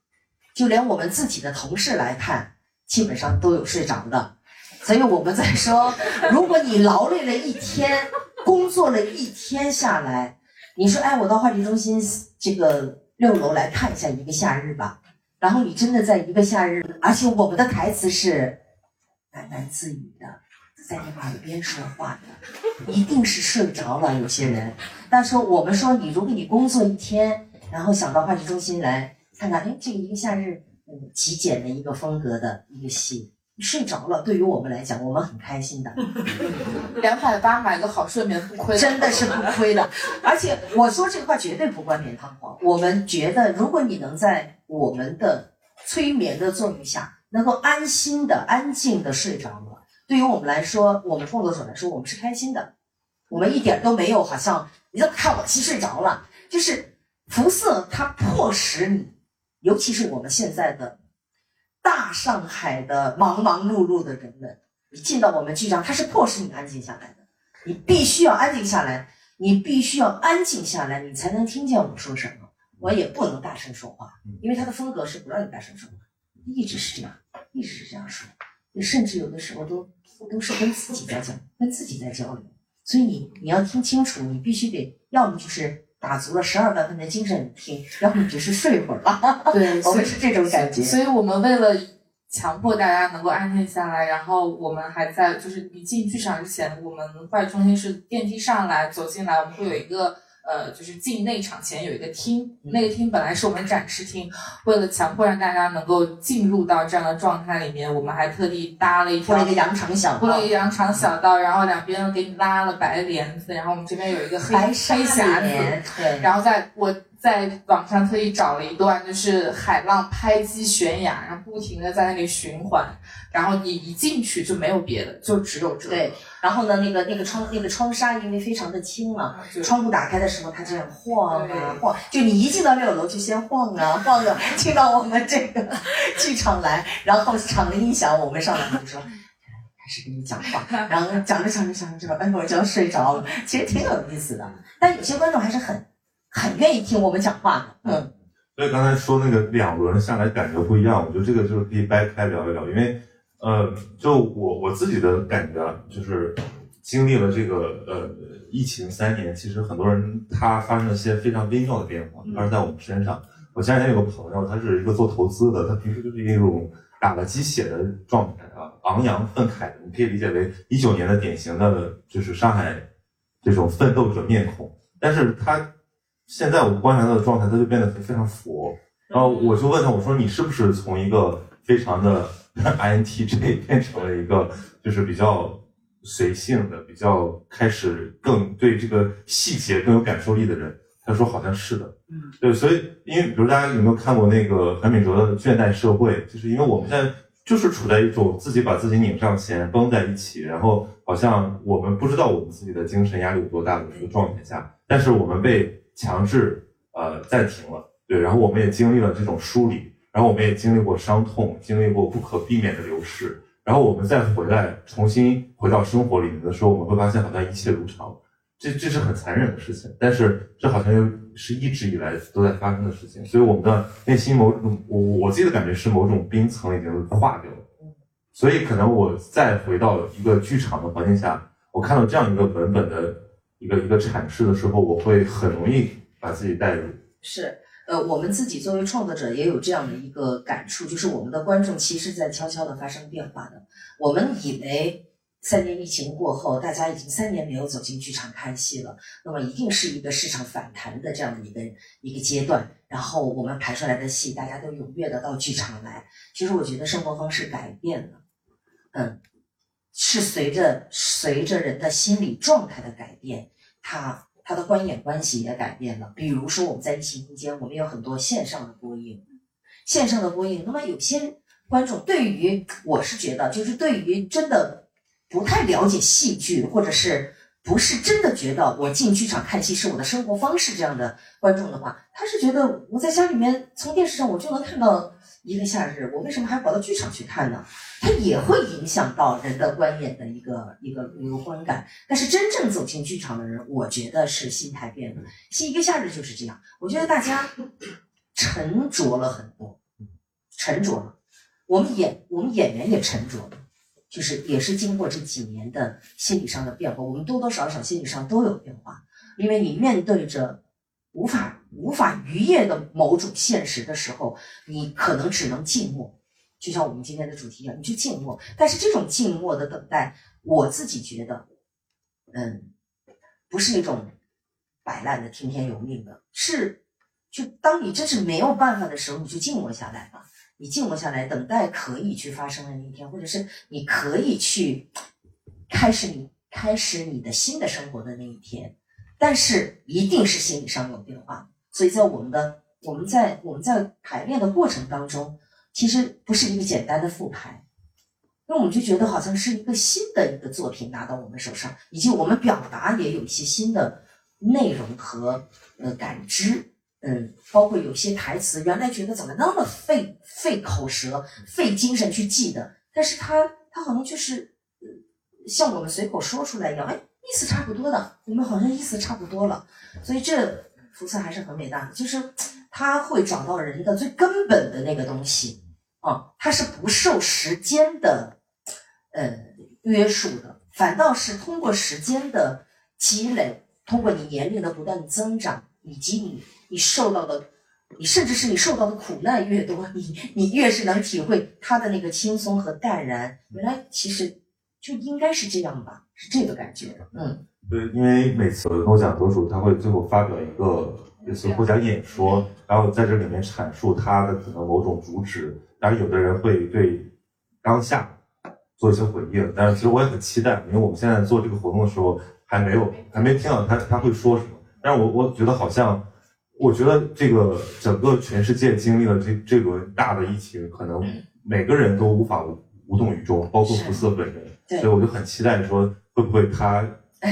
就连我们自己的同事来看，基本上都有睡着的。所以我们在说，如果你劳累了一天，工作了一天下来，你说，哎，我到话剧中心这个六楼来看一下一个夏日吧。然后你真的在一个夏日，而且我们的台词是喃喃自语的，在你耳边说话的，一定是睡着了。有些人，但是我们说你，如果你工作一天，然后想到话剧中心来看看，哎，这个一个夏日，嗯，极简的一个风格的一个戏，你睡着了，对于我们来讲，我们很开心的。两百八买个好睡眠不亏，真的是不亏的。而且我说这话绝对不冠冕堂皇。我们觉得，如果你能在我们的催眠的作用下，能够安心的、安静的睡着了，对于我们来说，我们创作者来说，我们是开心的。我们一点都没有好像你怎么看我戏睡着了，就是辐射它迫使你，尤其是我们现在的大上海的忙忙碌碌的人们，你进到我们剧场，它是迫使你安静下来的。你必须要安静下来，你必须要安静下来，你才能听见我说什么。我也不能大声说话，因为他的风格是不让你大声说话，一直是这样，一直是这样说，甚至有的时候都都是跟自己在讲，跟自己在交流。所以你你要听清楚，你必须得要么就是打足了十二万分的精神听，要么只是睡会儿了。对，我们是这种感觉。所以我们为了强迫大家能够安静下来，然后我们还在就是你进剧场之前，我们话剧中心是电梯上来走进来，我们会有一个。呃，就是进内场前有一个厅，那个厅本来是我们展示厅，为了强迫让大家能够进入到这样的状态里面，我们还特地搭了一条铺了一个羊肠小道铺了一个羊肠小道，然后两边给你拉了白帘子，然后我们这边有一个黑黑匣帘子，对，然后在我在网上特意找了一段，就是海浪拍击悬崖，然后不停的在那里循环，然后你一进去就没有别的，就只有这个。对，然后呢，那个那个窗那个窗纱因为非常的轻嘛，窗户打开的时候它这样晃啊晃，就你一进到六楼就先晃啊晃啊，进到我们这个 剧场来，然后场的音响我们上来就说。开始跟你讲话，然后讲着讲着讲着就，哎，我就要睡着了。其实挺有意思的，但有些观众还是很很愿意听我们讲话的。嗯，所以刚才说那个两轮下来感觉不一样，我觉得这个就是可以掰开聊一聊，因为呃，就我我自己的感觉啊，就是经历了这个呃疫情三年，其实很多人他发生了一些非常微妙的变化，发生在我们身上。我前两天有个朋友，他是一个做投资的，他平时就是一种打了鸡血的状态啊，昂扬愤慨的，你可以理解为一九年的典型的就是上海这种奋斗者面孔，但是他现在我观察他的状态，他就变得非常佛。然后我就问他，我说你是不是从一个非常的 INTJ 变成了一个就是比较随性的、比较开始更对这个细节更有感受力的人？他说好像是的，嗯，对，所以因为比如大家有没有看过那个韩炳哲的《倦怠社会》，就是因为我们现在就是处在一种自己把自己拧上弦绷在一起，然后好像我们不知道我们自己的精神压力有多大的一个状态下，但是我们被强制呃暂停了，对，然后我们也经历了这种梳理，然后我们也经历过伤痛，经历过不可避免的流逝，然后我们再回来重新回到生活里面的时候，我们会发现好像一切如常。这这是很残忍的事情，但是这好像又是一直以来都在发生的事情，所以我们的内心某种我我自己的感觉是某种冰层已经化掉了，所以可能我再回到一个剧场的环境下，我看到这样一个文本的一个一个阐释的时候，我会很容易把自己带入。是，呃，我们自己作为创作者也有这样的一个感触，就是我们的观众其实在悄悄的发生变化的。我们以为三年疫情过后，大家已经三年没有走进剧场看戏了，那么一定是一个市场反弹的这样的一个一个阶段，然后。我们排出来的戏，大家都踊跃的到剧场来。其实我觉得生活方式改变了，嗯，是随着随着人的心理状态的改变，他他的观演关系也改变了。比如说我们在疫情期间，我们有很多线上的播映，线上的播映，那么有些观众对于我是觉得，就是对于真的不太了解戏剧，或者是。不是真的觉得我进剧场看戏是我的生活方式这样的观众的话，他是觉得我在家里面从电视上我就能看到一个夏日，我为什么还跑到剧场去看呢？它也会影响到人的观演的一个一个一个观感。但是真正走进剧场的人，我觉得是心态变了。新一个夏日就是这样，我觉得大家沉着了很多，沉着了。我们演我们演员也沉着了。就是也是经过这几年的心理上的变化，我们多多少少心理上都有变化，因为你面对着无法无法逾越的某种现实的时候，你可能只能静默，就像我们今天的主题一样，你去静默。但是这种静默的等待，我自己觉得，嗯，不是那种摆烂的听天由命的，是就当你真是没有办法的时候，你就静默下来吧。你静默下来，等待可以去发生的那一天，或者是你可以去开始你开始你的新的生活的那一天，但是一定是心理上有变化。所以在我们的我们在我们在排练的过程当中，其实不是一个简单的复排，那我们就觉得好像是一个新的一个作品拿到我们手上，以及我们表达也有一些新的内容和呃感知。嗯，包括有些台词，原来觉得怎么那么费费口舌、费精神去记的，但是他他好像就是，像我们随口说出来一样，哎，意思差不多的，我们好像意思差不多了，所以这福色还是很伟大的，就是 他会找到人的最根本的那个东西啊，他是不受时间的呃约束的，反倒是通过时间的积累，通过你年龄的不断增长，以及你。你受到的，你甚至是你受到的苦难越多，你你越是能体会他的那个轻松和淡然。原来其实就应该是这样吧，是这个感觉。嗯，对，因为每次诺奖得主他会最后发表一个类似获奖演说，然后在这里面阐述他的可能某种主旨。当然，有的人会对当下做一些回应，但是其实我也很期待，因为我们现在做这个活动的时候还没有还没听到他他会说什么。但是我我觉得好像。我觉得这个整个全世界经历了这这轮大的疫情，可能每个人都无法无动于衷，包括福瑟本人。所以我就很期待说，会不会他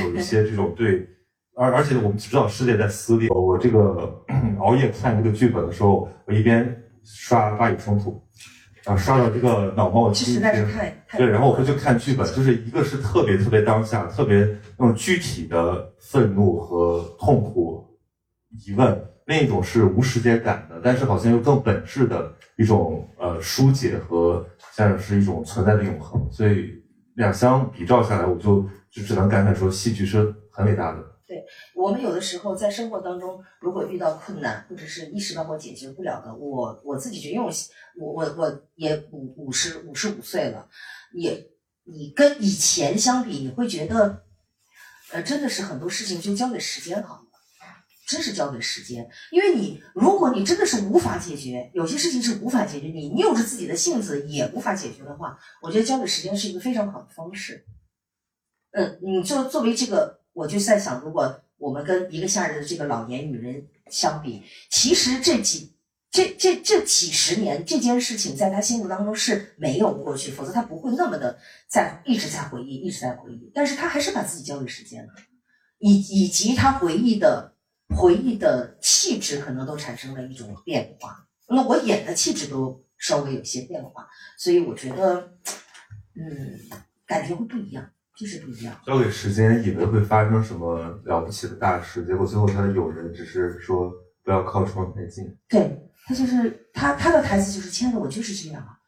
有一些这种对，而而且我们知道世界在撕裂。我这个 熬夜看这个剧本的时候，我一边刷《巴以冲突》，啊，刷到这个脑冒金星，对，然后我会去看剧本，就是一个是特别特别当下，特别那种具体的愤怒和痛苦、疑问。另一种是无时间感的，但是好像又更本质的一种呃疏解和像是一种存在的永恒，所以两相比照下来，我就就只能感慨说，戏剧是很伟大的。对我们有的时候在生活当中，如果遇到困难或者是一时半会解决不了的，我我自己觉得，因为我我我我也五五十五十五岁了，也你跟以前相比，你会觉得，呃，真的是很多事情就交给时间好。真是交给时间，因为你，如果你真的是无法解决，有些事情是无法解决，你拗着自己的性子也无法解决的话，我觉得交给时间是一个非常好的方式。嗯，你就作为这个，我就在想，如果我们跟一个夏日的这个老年女人相比，其实这几这这这几十年这件事情，在她心目当中是没有过去，否则她不会那么的在一直在回忆，一直在回忆。但是她还是把自己交给时间了，以以及她回忆的。回忆的气质可能都产生了一种变化，那我演的气质都稍微有些变化，所以我觉得，嗯，感觉会不一样，就是不一样。交给时间，以为会发生什么了不起的大事，结果最后他的友人只是说不要靠窗太近。对他就是他他的台词就是亲爱的，我就是这样啊，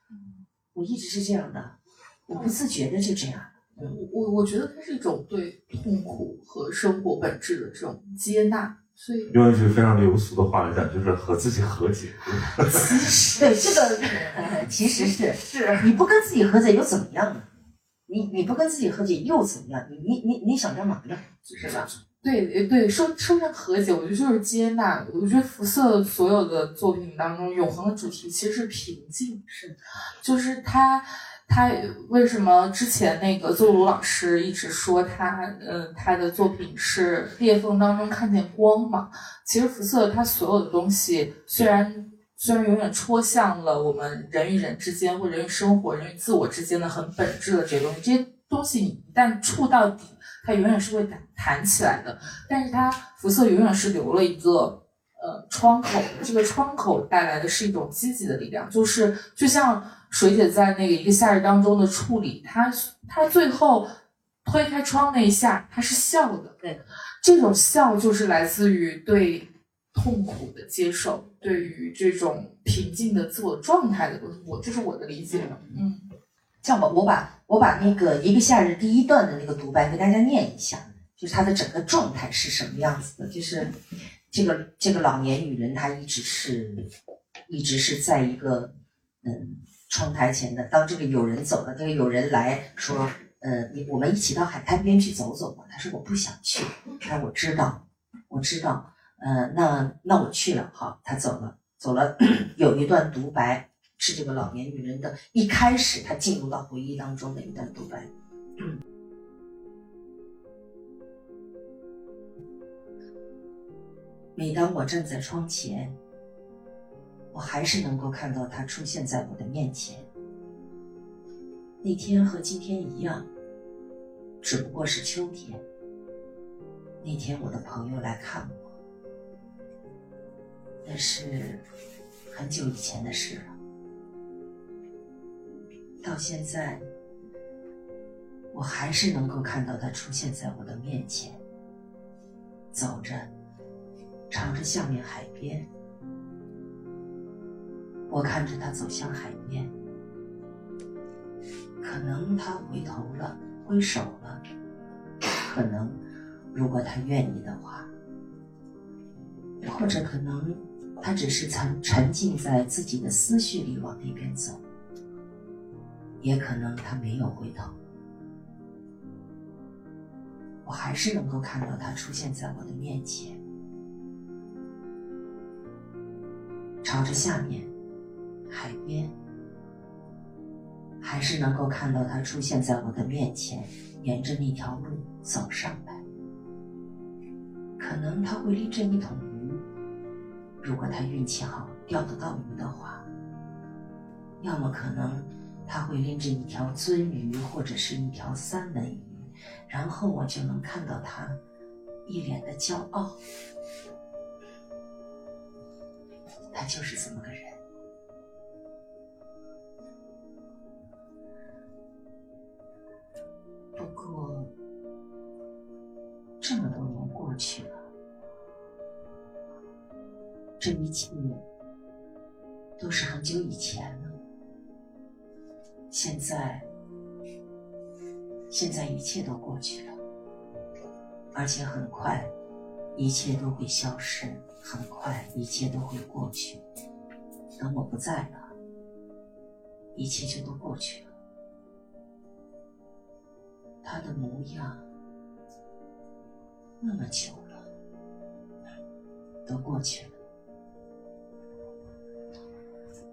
我一直是这样的，我不自觉的就这样。我我我觉得它是一种对痛苦和生活本质的这种接纳。所以用一句非常流俗的话来讲，就是和自己和解。对这个，其实是 是，你不跟自己和解又怎么样呢？你你不跟自己和解又怎么样？你你你你想干嘛呢？是吧？对，对，说说成和解，我觉得就是接纳。我觉得福瑟所有的作品当中，永恒的主题其实是平静，是，就是他，他为什么之前那个邹鲁老师一直说他，嗯，他的作品是裂缝当中看见光嘛？其实福瑟他所有的东西，虽然虽然永远戳向了我们人与人之间，或人与生活、人与自我之间的很本质的这些东西，这些东西你一旦触到底。它永远是会弹弹起来的，但是它福瑟永远是留了一个呃窗口，这个窗口带来的是一种积极的力量，就是就像水姐在那个一个夏日当中的处理，她她最后推开窗那一下，她是笑的，对，这种笑就是来自于对痛苦的接受，对于这种平静的自我状态的我这是我的理解，嗯。这样吧，我把我把那个一个夏日第一段的那个独白给大家念一下，就是他的整个状态是什么样子的。就是这个这个老年女人，她一直是一直是在一个嗯窗台前的。当这个有人走了，这个有人来说，呃，你我们一起到海滩边去走走吧。他说我不想去，他说我知道，我知道，呃，那那我去了。好，他走了，走了，有一段独白。是这个老年女人的一开始，她进入到回忆当中的一段独白。嗯每当我站在窗前，我还是能够看到他出现在我的面前。那天和今天一样，只不过是秋天。那天我的朋友来看我，那是很久以前的事了。到现在，我还是能够看到他出现在我的面前，走着，朝着下面海边。我看着他走向海边，可能他回头了，挥手了，可能，如果他愿意的话，或者可能他只是沉沉浸在自己的思绪里往那边走。也可能他没有回头，我还是能够看到他出现在我的面前，朝着下面海边，还是能够看到他出现在我的面前，沿着那条路走上来。可能他会拎着一桶鱼，如果他运气好钓得到鱼的话，要么可能。他会拎着一条鳟鱼或者是一条三文鱼，然后我就能看到他一脸的骄傲。他就是这么个人。不过这么多年过去了，这一切都是很久以前了。现在，现在一切都过去了，而且很快，一切都会消失，很快一切都会过去。等我不在了，一切就都过去了。他的模样，那么久了，都过去了。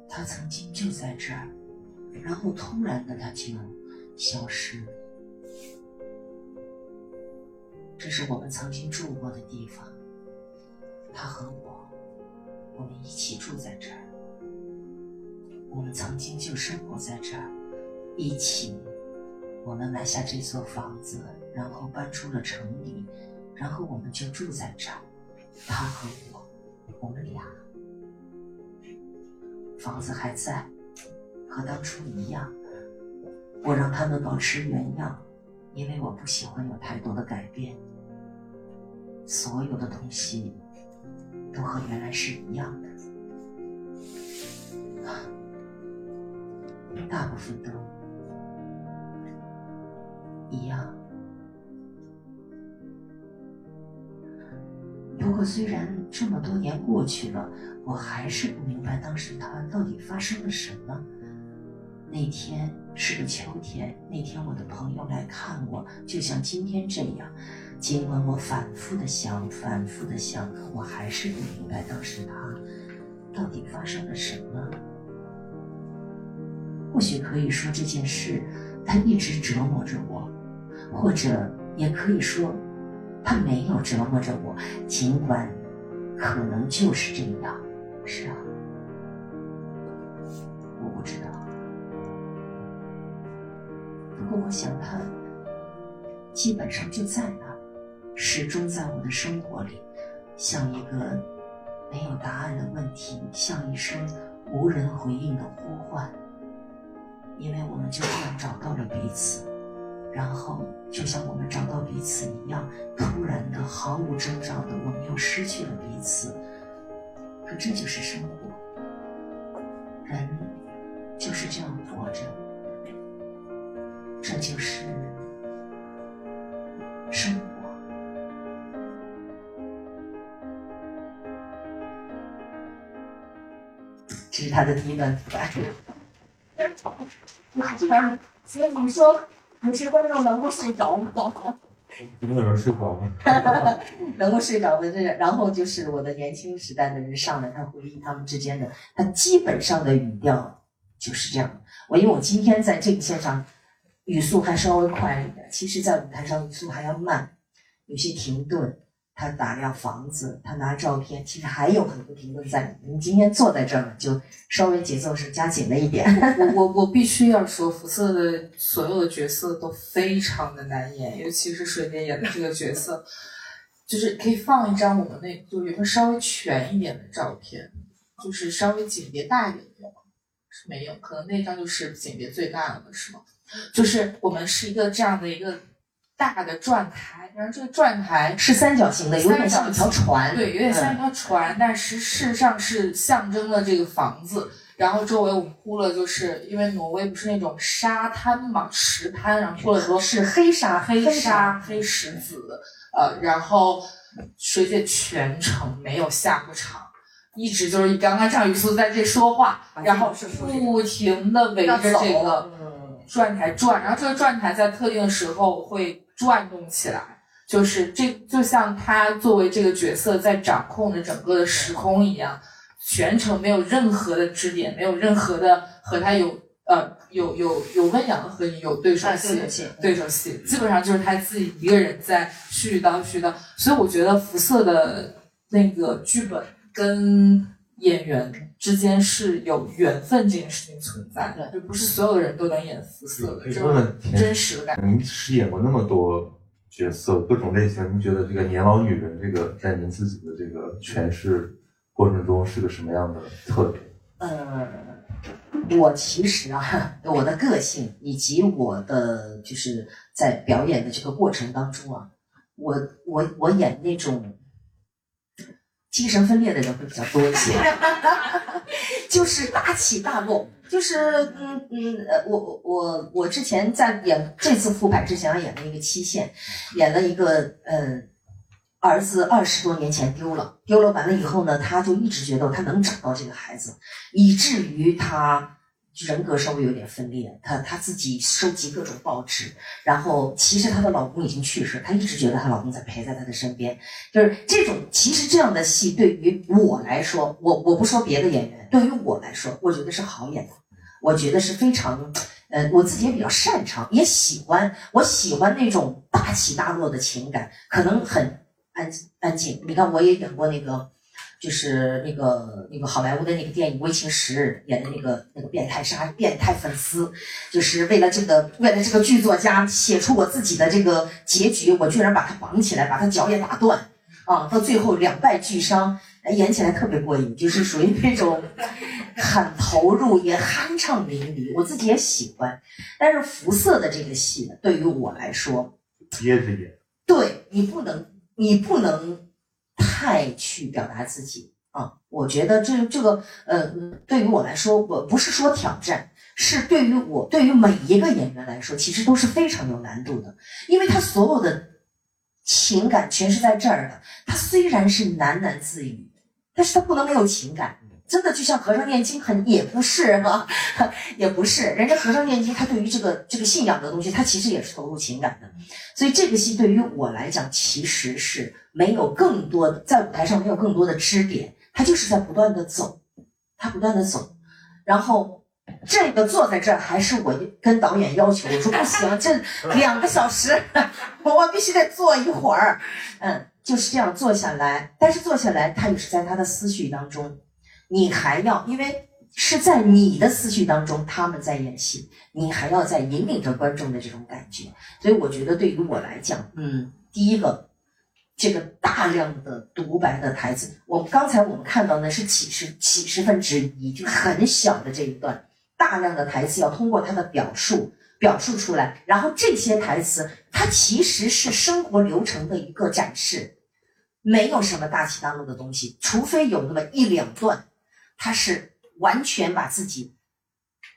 他曾经就在这儿。然后突然的，他就消失了。这是我们曾经住过的地方，他和我，我们一起住在这儿。我们曾经就生活在这儿，一起，我们买下这座房子，然后搬出了城里，然后我们就住在这儿。他和我，我们俩，房子还在。和当初一样，我让他们保持原样，因为我不喜欢有太多的改变。所有的东西都和原来是一样的，大部分都一样。不过，虽然这么多年过去了，我还是不明白当时他到底发生了什么。那天是个秋天，那天我的朋友来看我，就像今天这样。尽管我反复的想，反复的想，我还是不明白当时他到底发生了什么。或许可以说这件事，他一直折磨着我，或者也可以说，他没有折磨着我。尽管可能就是这样，是啊，我不知道。不过我想，它基本上就在那儿，始终在我的生活里，像一个没有答案的问题，像一声无人回应的呼唤。因为我们就这样找到了彼此，然后就像我们找到彼此一样，突然的、毫无征兆的，我们又失去了彼此。可这就是生活，人就是这样活着，这就是生活。这是他的第一段独白。所以你说，你是观众能够睡着吗？你们有人睡着吗？能够睡着的这，然后就是我的年轻时代的人上来，他回忆他们之间的，他基本上的语调就是这样。我因为我今天在这个线上，语速还稍微快一点，其实在舞台上语速还要慢，有些停顿。他打量房子，他拿照片，其实还有很多停顿在里面。你今天坐在这儿，就稍微节奏是加紧了一点。我 我我必须要说，福色的所有的角色都非常的难演，尤其是水莲演的这个角色，就是可以放一张我们那就有个稍微全一点的照片，就是稍微景别大一点的吗？是没有，可能那张就是景别最大的，是吗？就是我们是一个这样的一个。大的转台，然后这个转台是三角形的，有点像一条船。对，有点像一条船，但是事实上是象征了这个房子。然后周围我们铺了，就是因为挪威不是那种沙滩嘛，石滩，然后铺了很多是黑沙、黑沙、黑石子。呃，然后水姐全程没有下过场，一直就是刚刚张雨素在这说话，然后不停的围着这个转台转，然后这个转台在特定的时候会。转动起来，就是这就像他作为这个角色在掌控着整个的时空一样，全程没有任何的支点，没有任何的和他有呃有有有温阳和你有对手戏，对手戏基本上就是他自己一个人在絮叨絮叨，所以我觉得福瑟的那个剧本跟演员之间是有缘分这件事情存在的，就不是所有的人都能演福瑟的，这种真实的感觉。您饰演过那么多角色，各种类型，您觉得这个年老女人这个在您自己的这个诠释过程中是个什么样的特点？呃，我其实啊，我的个性以及我的就是在表演的这个过程当中啊，我我我演那种。精神分裂的人会比较多一些，就是大起大落，就是嗯嗯呃，我我我之前在演这次复排之前，演了一个期限，演了一个嗯儿子二十多年前丢了，丢了完了以后呢，他就一直觉得他能找到这个孩子，以至于他。人格稍微有点分裂，她她自己收集各种报纸，然后其实她的老公已经去世，她一直觉得她老公在陪在她的身边，就是这种其实这样的戏对于我来说，我我不说别的演员，对于我来说，我觉得是好演的，我觉得是非常，呃，我自己也比较擅长，也喜欢，我喜欢那种大起大落的情感，可能很安安静。你看，我也演过那个。就是那个那个好莱坞的那个电影《危情十日》演的那个那个变态杀变态粉丝，就是为了这个为了这个剧作家写出我自己的这个结局，我居然把他绑起来，把他脚也打断，啊，到最后两败俱伤，演起来特别过瘾，就是属于那种很投入也酣畅淋漓，我自己也喜欢。但是福色的这个戏呢，对于我来说，憋着演，对你不能，你不能。太去表达自己啊！我觉得这这个呃，对于我来说，我不是说挑战，是对于我对于每一个演员来说，其实都是非常有难度的，因为他所有的情感全是在这儿的。他虽然是喃喃自语，但是他不能没有情感。真的就像和尚念经很也不是哈、也不是。人家和尚念经，他对于这个这个信仰的东西，他其实也是投入情感的。所以这个戏对于我来讲，其实是没有更多的在舞台上没有更多的支点，他就是在不断的走，他不断的走，然后这个坐在这儿还是我跟导演要求，我说不行，这 两个小时 我必须得坐一会儿，嗯，就是这样坐下来，但是坐下来他也是在他的思绪当中，你还要因为。是在你的思绪当中，他们在演戏，你还要在引领着观众的这种感觉，所以我觉得对于我来讲，嗯，第一个，这个大量的独白的台词，我们刚才我们看到的是几十几十分之一，就很小的这一段，大量的台词要通过他的表述表述出来，然后这些台词它其实是生活流程的一个展示，没有什么大起大落的东西，除非有那么一两段，她是。完全把自己，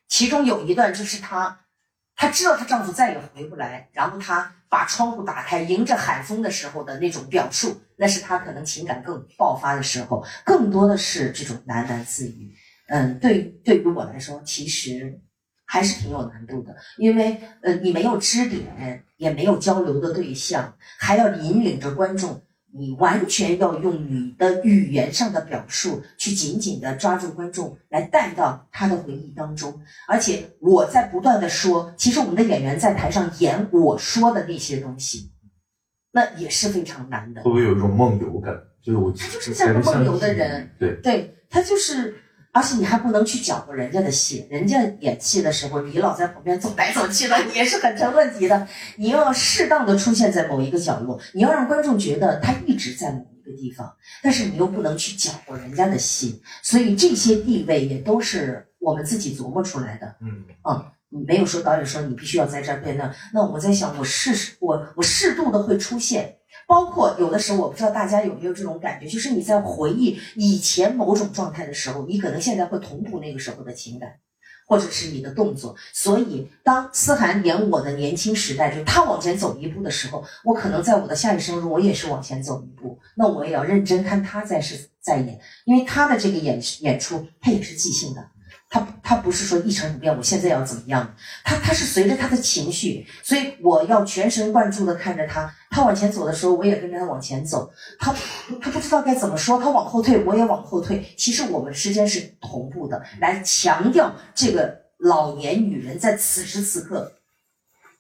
其中有一段就是她，她知道她丈夫再也回不来，然后她把窗户打开，迎着海风的时候的那种表述，那是她可能情感更爆发的时候，更多的是这种喃喃自语。嗯，对，对于我来说，其实还是挺有难度的，因为呃，你没有支点，也没有交流的对象，还要引领着观众。你完全要用你的语言上的表述去紧紧的抓住观众，来带到他的回忆当中。而且我在不断的说，其实我们的演员在台上演我说的那些东西，那也是非常难的。会不会有一种梦游感？就是我他就是像个梦游的人，对对，他就是，而且你还不能去搅和人家的戏，人家演戏的时候，你老在旁边走来走去的，也是很成问题的。你要适当的出现在某一个角落，你要让观众觉得他一直在某一个地方，但是你又不能去搅和人家的戏，所以这些地位也都是我们自己琢磨出来的。嗯嗯，没有说导演说你必须要在这儿变那，那我在想，我适我我适度的会出现。包括有的时候，我不知道大家有没有这种感觉，就是你在回忆以前某种状态的时候，你可能现在会同步那个时候的情感，或者是你的动作。所以，当思涵演我的年轻时代，就他往前走一步的时候，我可能在我的下一生中，我也是往前走一步。那我也要认真看他在是在演，因为他的这个演演出，他也是即兴的。他他不是说一成不变，我现在要怎么样？他他是随着他的情绪，所以我要全神贯注的看着他。他往前走的时候，我也跟着他往前走。他他不知道该怎么说，他往后退，我也往后退。其实我们之间是同步的，来强调这个老年女人在此时此刻，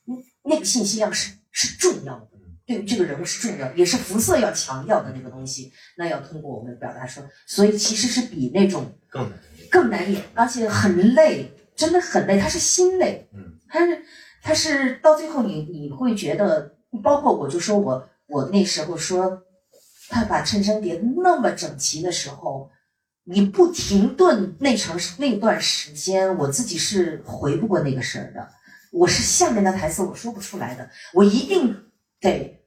那，那个信息量是是重要的，对于这个人物是重要，也是肤色要强调的那个东西。那要通过我们表达说，所以其实是比那种更难。更难演，而且很累，真的很累。他是心累，嗯，他是他是到最后你你会觉得，包括我就说我我那时候说，他把衬衫叠那么整齐的时候，你不停顿那长那段时间，我自己是回不过那个神儿的。我是下面的台词我说不出来的，我一定得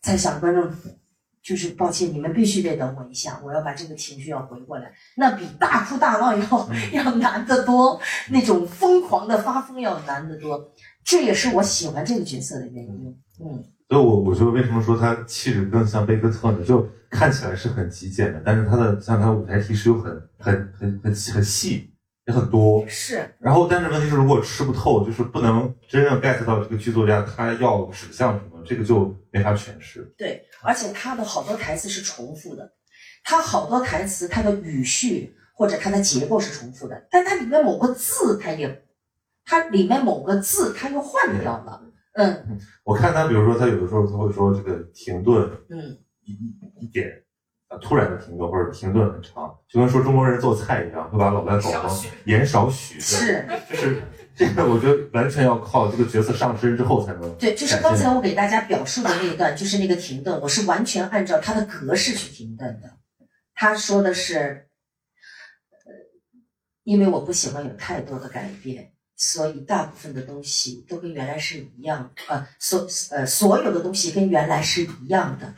在想观众。就是抱歉，你们必须得等我一下，我要把这个情绪要回过来，那比大哭大闹要 要难得多，那种疯狂的发疯要难得多，这也是我喜欢这个角色的原因。嗯，所以我我觉得为什么说他气质更像贝克特呢？就看起来是很极简的，但是他的像他舞台提示又很很很很很细，也很多。是。然后，但是问题是，如果吃不透，就是不能真正 get 到这个剧作家他要指向什么，这个就没法诠释。对。而且他的好多台词是重复的，他好多台词，他的语序或者他的结构是重复的，但它里面某个字，他也，它里面某个字他又换掉了。嗯，我看他，比如说他有的时候他会说这个停顿，嗯，一一一点，啊，突然的停顿或者停顿很长，就跟说中国人做菜一样，会把老外搞成盐少许，是，就是。这 个我觉得完全要靠这个角色上身之后才能。对，就是刚才我给大家表述的那一段，就是那个停顿，我是完全按照他的格式去停顿的。他说的是，呃，因为我不喜欢有太多的改变，所以大部分的东西都跟原来是一样，呃，所呃所有的东西跟原来是一样的，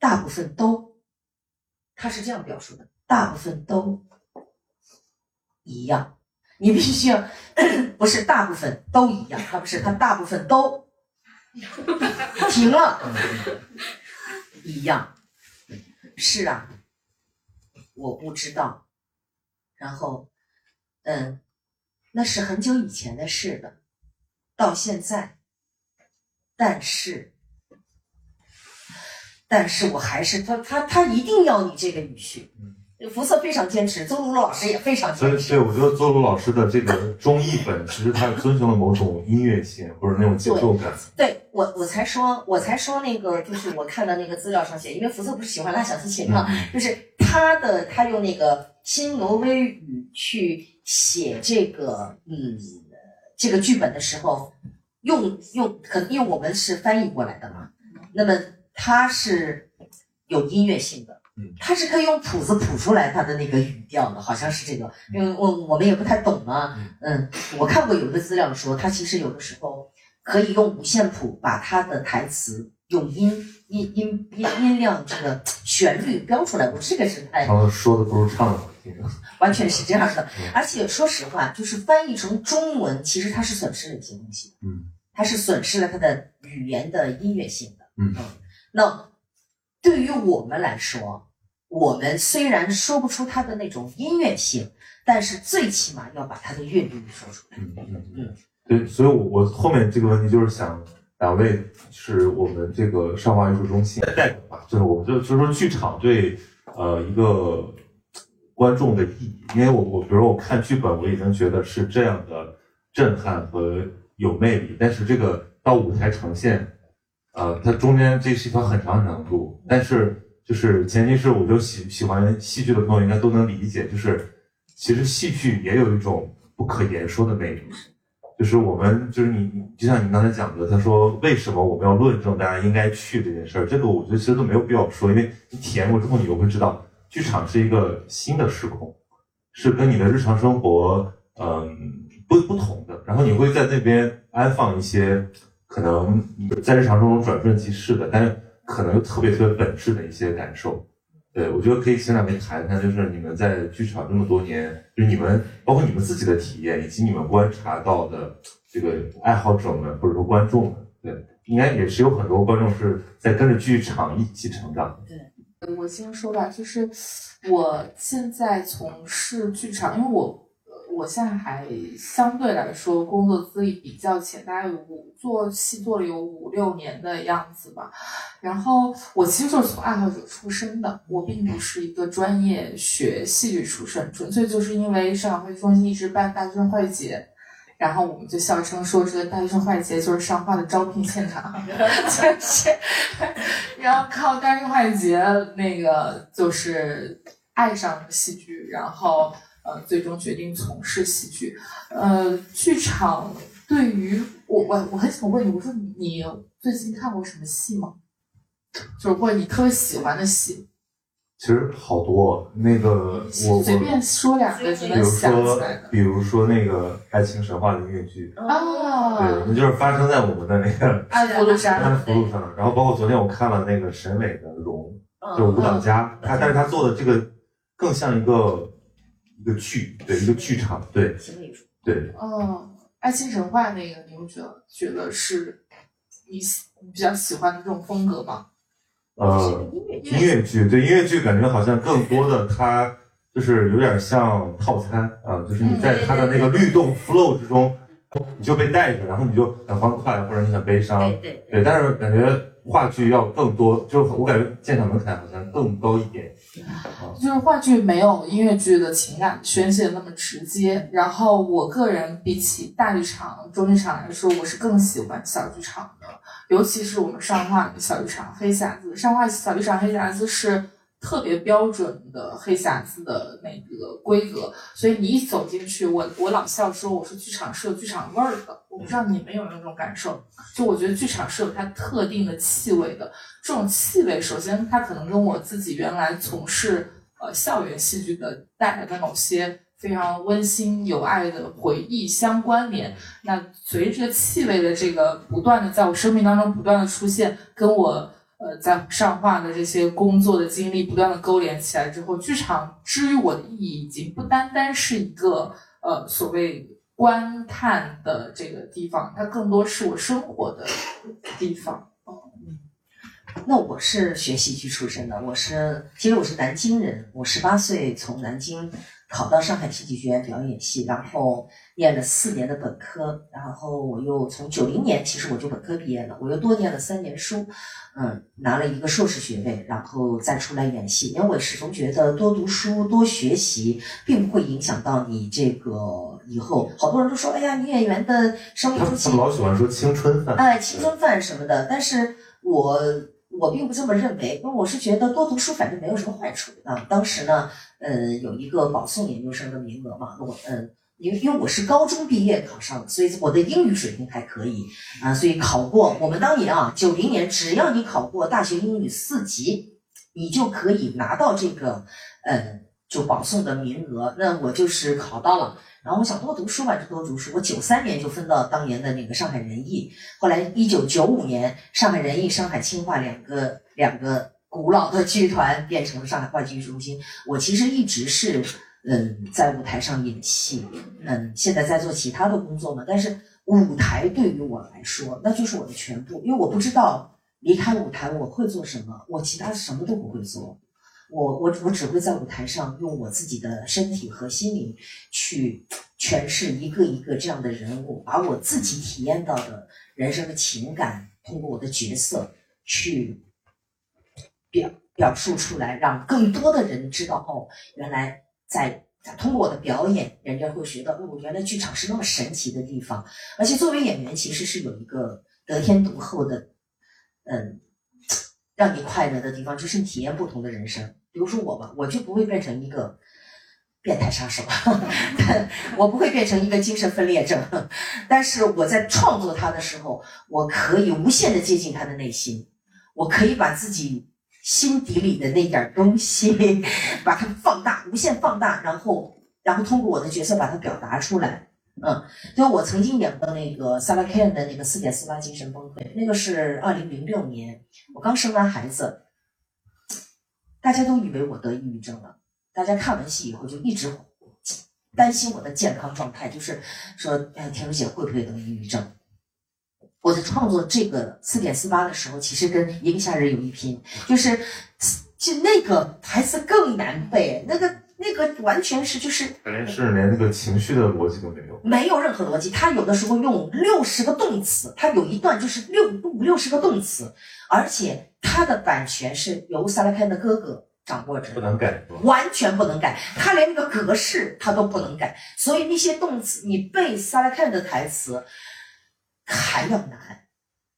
大部分都，他是这样表述的，大部分都一样。你必须要，不是大部分都一样，他不是，他大部分都停了，一样，是啊，我不知道。然后，嗯，那是很久以前的事了，到现在，但是，但是我还是他他他一定要你这个语序。福瑟非常坚持，邹鲁老师也非常坚持。所以，我觉得邹鲁老师的这个中译本，其实他遵循了某种音乐性或者那种节奏感。对我，我才说，我才说那个，就是我看到那个资料上写，因为福瑟不是喜欢拉小提琴嘛，就是他的他用那个新挪威语去写这个，嗯，这个剧本的时候，用用可能因为我们是翻译过来的嘛，那么他是有音乐性的。他是可以用谱子谱出来他的那个语调的，好像是这个，因为我我们也不太懂嘛。嗯，我看过有一个资料说，他其实有的时候可以用五线谱把他的台词用音音音音音量这个旋律标出来。我这个是太 说的不如唱的好听，完全是这样的。而且说实话，就是翻译成中文，其实它是损失了一些东西的。嗯，它是损失了它的语言的音乐性的。嗯，那。对于我们来说，我们虽然说不出它的那种音乐性，但是最起码要把它的韵律说出来。嗯嗯嗯。对，所以，我我后面这个问题就是想，两位是我们这个上华艺术中心代表吧，就是我们就就是说剧场对呃一个观众的意义，因为我我比如我看剧本，我已经觉得是这样的震撼和有魅力，但是这个到舞台呈现。呃，它中间这是一条很长很长的路，但是就是前提是，我就喜喜欢戏剧的朋友应该都能理解，就是其实戏剧也有一种不可言说的魅力，就是我们就是你就像你刚才讲的，他说为什么我们要论证大家应该去这件事儿，这个我觉得其实都没有必要说，因为你体验过之后，你就会知道，剧场是一个新的时空，是跟你的日常生活嗯不不同的，然后你会在那边安放一些。可能在日常生活中转瞬即逝的，但是可能又特别特别本质的一些感受。对我觉得可以请两位谈谈，就是你们在剧场这么多年，就是你们包括你们自己的体验，以及你们观察到的这个爱好者们或者说观众们，对，应该也是有很多观众是在跟着剧场一起成长。对，我先说吧，就是我现在从事剧场，因为我。我现在还相对来说工作资历比较浅，大概有五做戏做了有五六年的样子吧。然后我其实就是从爱好者出身的，我并不是一个专业学戏剧出身，纯粹就是因为上海会中心一直办大学生会节，然后我们就笑称说这个大学生会节就是上话的招聘现场，就是，然后靠大学生会节那个就是爱上了戏剧，然后。呃，最终决定从事戏剧。呃，剧场对于我，我我很想问你，我说你最近看过什么戏吗？就是或者你特别喜欢的戏。其实好多，那个我随便说两个就能想起来的。比如说那个《爱情神话》的音乐剧啊，对，那就是发生在我们的那个安福路上。安福路上。然后包括昨天我看了那个沈伟的《龙》，就舞蹈家，他但是他做的这个更像一个。一个剧，对一个剧场，对，对。嗯，爱情神话那个，你会觉得觉得是你你比较喜欢的这种风格吗？呃，音乐剧，对音乐剧，感觉好像更多的它就是有点像套餐啊，就是你在它的那个律动 flow 之中，你就被带着，然后你就很欢快，或者你很悲伤，对对，但是感觉。话剧要更多，就是我感觉鉴赏门槛好像更高一点。就是话剧没有音乐剧的情感宣泄那么直接。然后我个人比起大剧场、中剧场来说，我是更喜欢小剧场的，尤其是我们上话小剧场《黑匣子》。上话小剧场《黑匣子》是。特别标准的黑匣子的那个规格，所以你一走进去，我我老笑说我说剧场是有剧场味儿的，我不知道你们有没有这种感受？就我觉得剧场是有它特定的气味的，这种气味首先它可能跟我自己原来从事呃校园戏剧的带来的某些非常温馨有爱的回忆相关联。那随着气味的这个不断的在我生命当中不断的出现，跟我。呃，在上画的这些工作的经历不断的勾连起来之后，剧场之于我的意义已经不单单是一个呃所谓观看的这个地方，它更多是我生活的地方。嗯，那我是学戏剧出身的，我是其实我是南京人，我十八岁从南京考到上海戏剧学院表演系，然后念了四年的本科，然后我又从九零年其实我就本科毕业了，我又多念了三年书，嗯，拿了一个硕士学位，然后再出来演戏。因为我始终觉得多读书多学习，并不会影响到你这个以后。好多人都说，哎呀，女演员的生命周期他们老喜欢说青春饭，哎，青春饭什么的，但是我我并不这么认为，因为我是觉得多读书反正没有什么坏处啊。当时呢，呃，有一个保送研究生的名额嘛，我嗯，因为因为我是高中毕业考上的，所以我的英语水平还可以啊，所以考过。我们当年啊，九零年，只要你考过大学英语四级，你就可以拿到这个呃就保送的名额。那我就是考到了。然后我想多读书嘛，就多读书。我九三年就分到当年的那个上海人艺，后来一九九五年上海人艺、上海青化两个两个古老的剧团变成了上海话剧中心。我其实一直是嗯在舞台上演戏，嗯现在在做其他的工作嘛。但是舞台对于我来说，那就是我的全部，因为我不知道离开舞台我会做什么，我其他什么都不会做。我我我只会在舞台上用我自己的身体和心灵去诠释一个一个这样的人物，把我自己体验到的人生的情感，通过我的角色去表表述出来，让更多的人知道哦，原来在通过我的表演，人家会觉得哦，原来剧场是那么神奇的地方。而且作为演员，其实是有一个得天独厚的，嗯，让你快乐的地方，就是你体验不同的人生。比如说我吧，我就不会变成一个变态杀手，但我不会变成一个精神分裂症。但是我在创作他的时候，我可以无限的接近他的内心，我可以把自己心底里的那点东西，把它放大，无限放大，然后然后通过我的角色把它表达出来。嗯，就我曾经演过那个萨拉凯恩的那个四点四八精神崩溃，那个是二零零六年，我刚生完孩子。大家都以为我得抑郁症了，大家看完戏以后就一直担心我的健康状态，就是说，哎，田如姐会不会得抑郁症？我在创作这个四点四八的时候，其实跟一个夏日有一拼，就是就那个台词更难背，那个那个完全是就是感觉是连那个情绪的逻辑都没有，没有任何逻辑。他有的时候用六十个动词，他有一段就是六五六十个动词，而且。他的版权是由萨拉凯的哥哥掌握着，不能改，完全不能改。他连那个格式他都不能改，所以那些动词你背萨拉凯的台词还要难。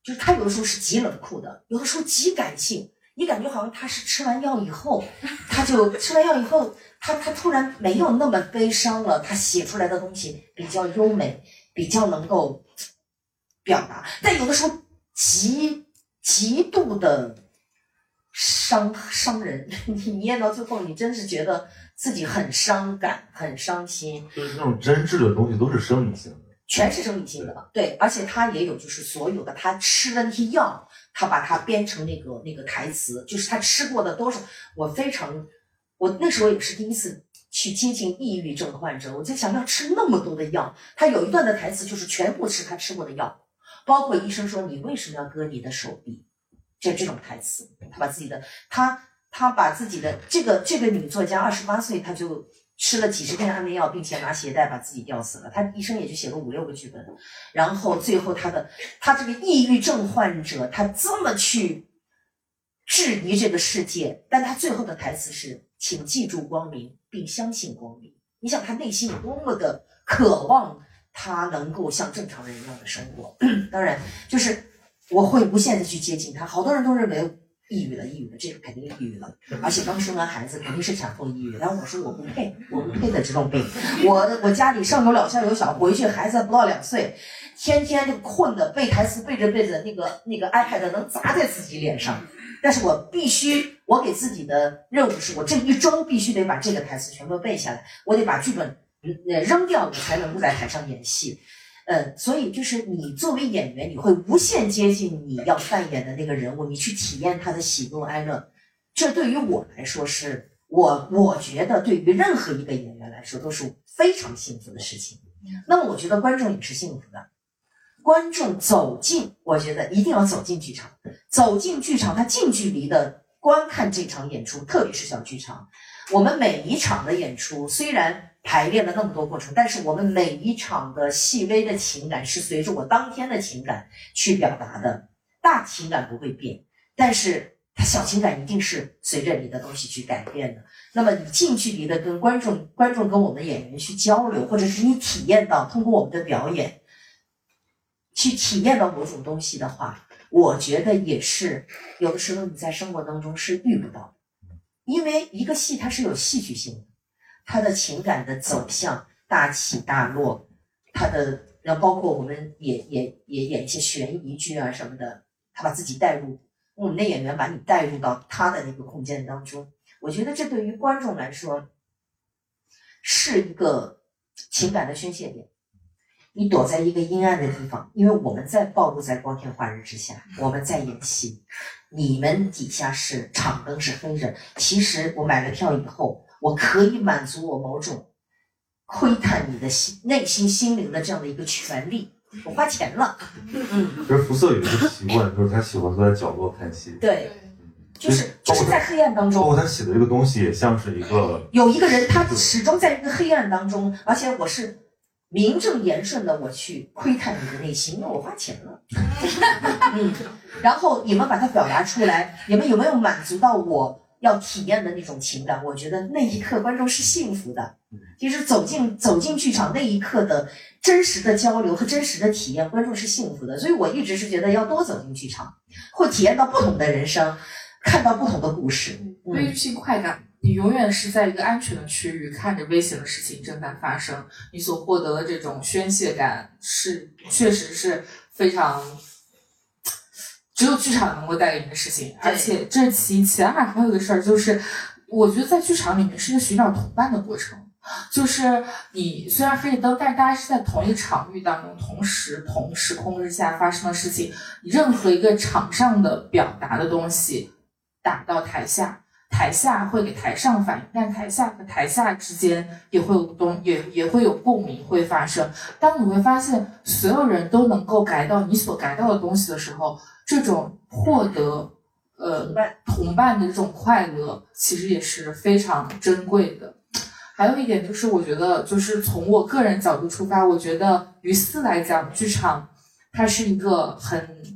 就是他有的时候是极冷酷的，有的时候极感性，你感觉好像他是吃完药以后，他就吃完药以后，他他突然没有那么悲伤了，他写出来的东西比较优美，比较能够表达。但有的时候极。极度的伤伤人，你念到最后，你真是觉得自己很伤感、很伤心。就是那种真挚的东西，都是生理性的，全是生理性的。对，而且他也有，就是所有的他吃的那些药，他把它编成那个那个台词，就是他吃过的都是。我非常，我那时候也是第一次去接近抑郁症患者，我在想要吃那么多的药，他有一段的台词就是全部是他吃过的药。包括医生说你为什么要割你的手臂，就这种台词，他把自己的他他把自己的这个这个女作家二十八岁，她就吃了几十片安眠药，并且拿鞋带把自己吊死了。他医生也就写了五六个剧本，然后最后他的他这个抑郁症患者，他这么去质疑这个世界，但他最后的台词是：请记住光明，并相信光明。你想他内心有多么的渴望。他能够像正常人一样的生活，当然就是我会无限的去接近他。好多人都认为抑郁了，抑郁了，这个肯定抑郁了，而且刚生完孩子肯定是产后抑郁。然后我说我不配，我不配得这种病。我我家里上有老下有小，回去孩子不到两岁，天天就困的背台词背着背着，那个那个 iPad 能砸在自己脸上。但是我必须，我给自己的任务是我这一周必须得把这个台词全部背下来，我得把剧本。呃，扔掉我才能够在台上演戏，呃，所以就是你作为演员，你会无限接近你要扮演的那个人物，你去体验他的喜怒哀乐。这对于我来说，是我我觉得对于任何一个演员来说都是非常幸福的事情。那么我觉得观众也是幸福的，观众走进，我觉得一定要走进剧场，走进剧场，他近距离的观看这场演出，特别是小剧场。我们每一场的演出虽然排练了那么多过程，但是我们每一场的细微的情感是随着我当天的情感去表达的，大情感不会变，但是它小情感一定是随着你的东西去改变的。那么你近距离的跟观众、观众跟我们演员去交流，或者是你体验到通过我们的表演去体验到某种东西的话，我觉得也是有的时候你在生活当中是遇不到的。因为一个戏它是有戏剧性的，它的情感的走向大起大落，它的然后包括我们也也也演一些悬疑剧啊什么的，他把自己带入，我们的演员把你带入到他的那个空间当中，我觉得这对于观众来说是一个情感的宣泄点。你躲在一个阴暗的地方，因为我们在暴露在光天化日之下，我们在演戏。你们底下是场灯是黑着，其实我买了票以后，我可以满足我某种窥探你的心内心心灵的这样的一个权利。我花钱了，嗯，其实福瑟有一个习惯，就是他喜欢坐在角落看戏，对，就是就是在黑暗当中，包括他写的这个东西也像是一个有一个人，他始终在一个黑暗当中，而且我是。名正言顺的，我去窥探你的内心，因为我花钱了。嗯，然后你们把它表达出来，你们有没有满足到我要体验的那种情感？我觉得那一刻观众是幸福的。其实走进走进剧场那一刻的真实的交流和真实的体验，观众是幸福的。所以我一直是觉得要多走进剧场，会体验到不同的人生，看到不同的故事，悲剧性快感。你永远是在一个安全的区域，看着危险的事情正在发生，你所获得的这种宣泄感是，确实是非常，只有剧场能够带给你的事情。而且这其其二还有一个事儿，就是我觉得在剧场里面是一个寻找同伴的过程，就是你虽然黑着灯，但是大家是在同一个场域当中，同时同时空之下发生的事情，任何一个场上的表达的东西打到台下。台下会给台上反应，但台下和台下之间也会有东，也也会有共鸣会发生。当你会发现所有人都能够改到你所改到的东西的时候，这种获得呃同伴的这种快乐，其实也是非常珍贵的。还有一点就是，我觉得就是从我个人角度出发，我觉得于四来讲，剧场它是一个很。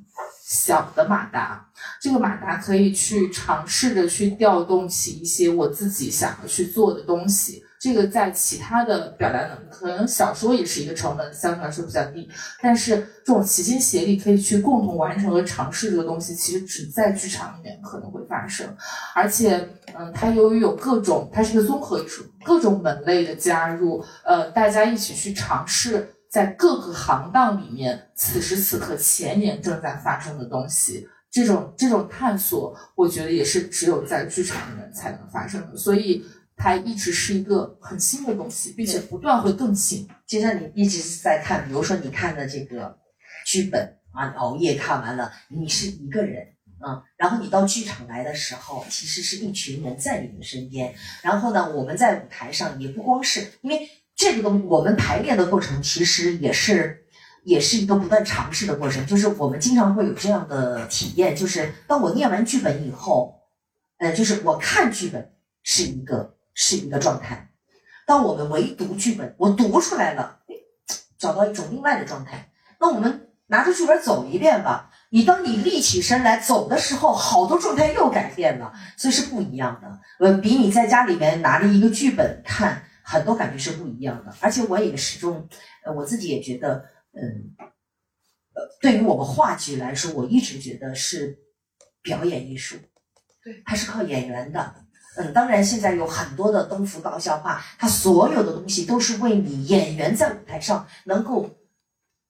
小的马达，这个马达可以去尝试着去调动起一些我自己想要去做的东西。这个在其他的表达能力，可能小说也是一个成本相对来说比较低，但是这种齐心协力可以去共同完成和尝试这个东西，其实只在剧场里面可能会发生。而且，嗯，它由于有各种，它是一个综合艺术，各种门类的加入，呃，大家一起去尝试。在各个行当里面，此时此刻前沿正在发生的东西，这种这种探索，我觉得也是只有在剧场里面才能发生的。所以它一直是一个很新的东西，并且不断会更新。就像你一直在看，比如说你看的这个剧本啊，熬夜看完了，你是一个人啊，然后你到剧场来的时候，其实是一群人在你的身边。然后呢，我们在舞台上也不光是因为。这个东，我们排练的过程其实也是，也是一个不断尝试的过程。就是我们经常会有这样的体验，就是当我念完剧本以后，呃，就是我看剧本是一个是一个状态，当我们唯读剧本，我读出来了，找到一种另外的状态。那我们拿着剧本走一遍吧，你当你立起身来走的时候，好多状态又改变了，所以是不一样的。呃，比你在家里面拿着一个剧本看。很多感觉是不一样的，而且我也始终，呃，我自己也觉得，嗯，呃，对于我们话剧来说，我一直觉得是表演艺术，对，它是靠演员的，嗯，当然现在有很多的东福高校化，它所有的东西都是为你演员在舞台上能够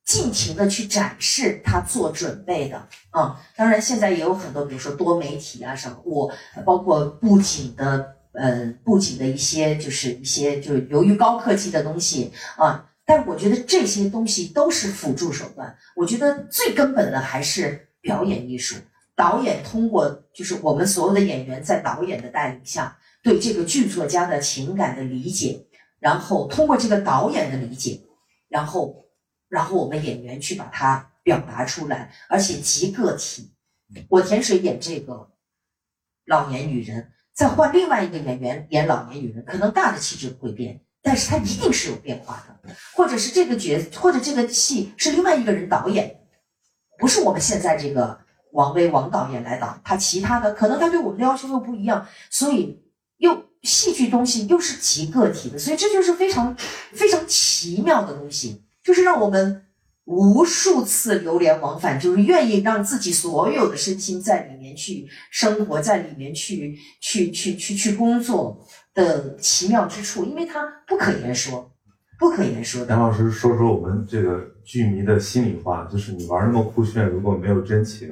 尽情的去展示他做准备的，啊，当然现在也有很多，比如说多媒体啊什么，我包括布景的。嗯，布景的一些就是一些就是由于高科技的东西啊，但我觉得这些东西都是辅助手段。我觉得最根本的还是表演艺术。导演通过就是我们所有的演员在导演的带领下，对这个剧作家的情感的理解，然后通过这个导演的理解，然后然后我们演员去把它表达出来，而且极个体。我田水演这个老年女人，再换另外一个演员演老年女人，可能大的气质不会变，但是她一定是有变化的，或者是这个角，或者这个戏是另外一个人导演，不是我们现在这个王威王导演来导，他其他的可能他对我们的要求又不一样，所以又戏剧东西又是极个体的，所以这就是非常非常奇妙的东西，就是让我们。无数次流连往返，就是愿意让自己所有的身心在里面去生活，在里面去去去去去工作的奇妙之处，因为它不可言说，不可言说的。杨老师说说我们这个剧迷的心里话，就是你玩那么酷炫，如果没有真情，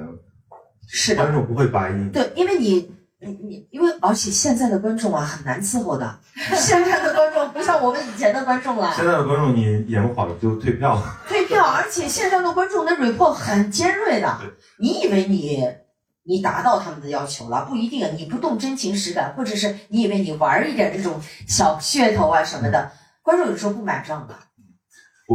是观众不会答应。对，因为你。你你，因为而且现在的观众啊很难伺候的，现在的观众不像我们以前的观众了。现在的观众你演不好就退票。退票，而且线上的观众的 report 很尖锐的。你以为你你达到他们的要求了？不一定，你不动真情实感，或者是你以为你玩一点这种小噱头啊什么的，观众有时候不买账的。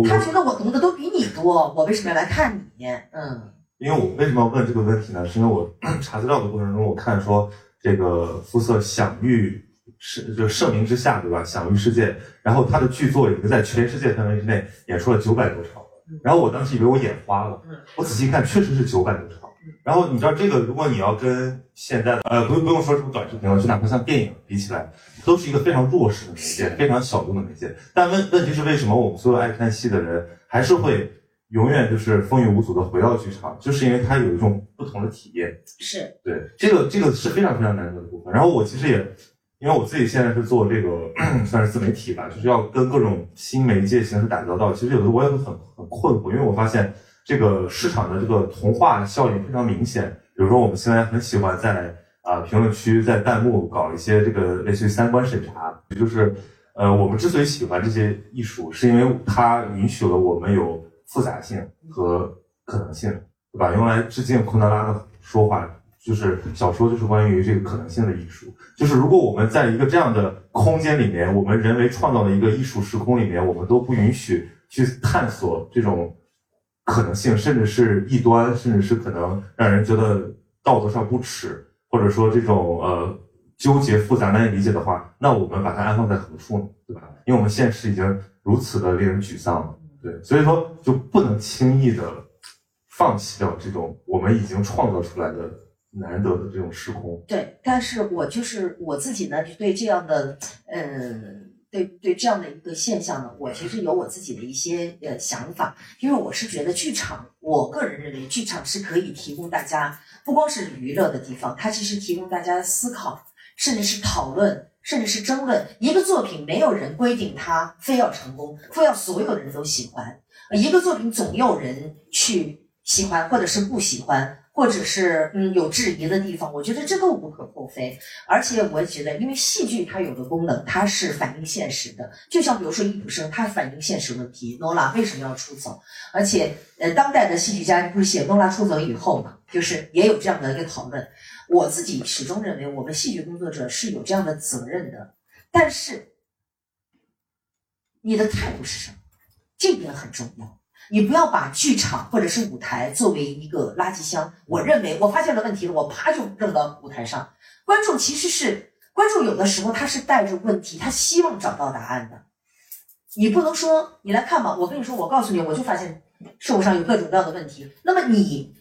他觉得我读的都比你多，我为什么要来看你？嗯。因为我为什么要问这个问题呢？是因为我查资料的过程中，我看说。这个肤色享誉是就盛名之下，对吧？享誉世界。然后他的剧作已经在全世界范围之内演出了九百多场。然后我当时以为我眼花了，我仔细看，确实是九百多场。然后你知道这个，如果你要跟现在的呃，不用不用说什么短视频了，就哪怕像电影比起来，都是一个非常弱势的媒介，非常小众的媒介。但问问题是，为什么我们所有爱看戏的人还是会？永远就是风雨无阻的回到剧场，就是因为它有一种不同的体验。是对这个这个是非常非常难得的部分。然后我其实也，因为我自己现在是做这个 算是自媒体吧，就是要跟各种新媒介形式打交道。其实有的我也会很很困惑，因为我发现这个市场的这个同化效应非常明显。比如说我们现在很喜欢在啊评论区在弹幕搞一些这个类似于三观审查，也就是呃我们之所以喜欢这些艺术，是因为它允许了我们有。复杂性和可能性，对吧？用来致敬昆德拉的说法，就是小说就是关于这个可能性的艺术。就是如果我们在一个这样的空间里面，我们人为创造的一个艺术时空里面，我们都不允许去探索这种可能性，甚至是异端，甚至是可能让人觉得道德上不耻，或者说这种呃纠结复杂难以理解的话，那我们把它安放在何处呢？对吧？因为我们现实已经如此的令人沮丧了。对，所以说就不能轻易的放弃掉这种我们已经创造出来的难得的这种时空。对，但是我就是我自己呢，就对这样的，嗯，对对这样的一个现象呢，我其实有我自己的一些呃想法，因为我是觉得剧场，我个人认为剧场是可以提供大家不光是娱乐的地方，它其实提供大家思考，甚至是讨论。甚至是争论一个作品，没有人规定它非要成功，非要所有的人都喜欢。一个作品总有人去喜欢，或者是不喜欢，或者是嗯有质疑的地方。我觉得这都无可厚非。而且我也觉得，因为戏剧它有个功能，它是反映现实的。就像比如说易卜生，他反映现实问题。诺拉为什么要出走？而且呃，当代的戏剧家不是写诺拉出走以后嘛，就是也有这样的一个讨论。我自己始终认为，我们戏剧工作者是有这样的责任的，但是你的态度是什么？这点很重要。你不要把剧场或者是舞台作为一个垃圾箱。我认为我发现了问题了，我啪就扔到舞台上。观众其实是观众，有的时候他是带着问题，他希望找到答案的。你不能说你来看吧，我跟你说，我告诉你，我就发现社会上有各种各样的问题。那么你。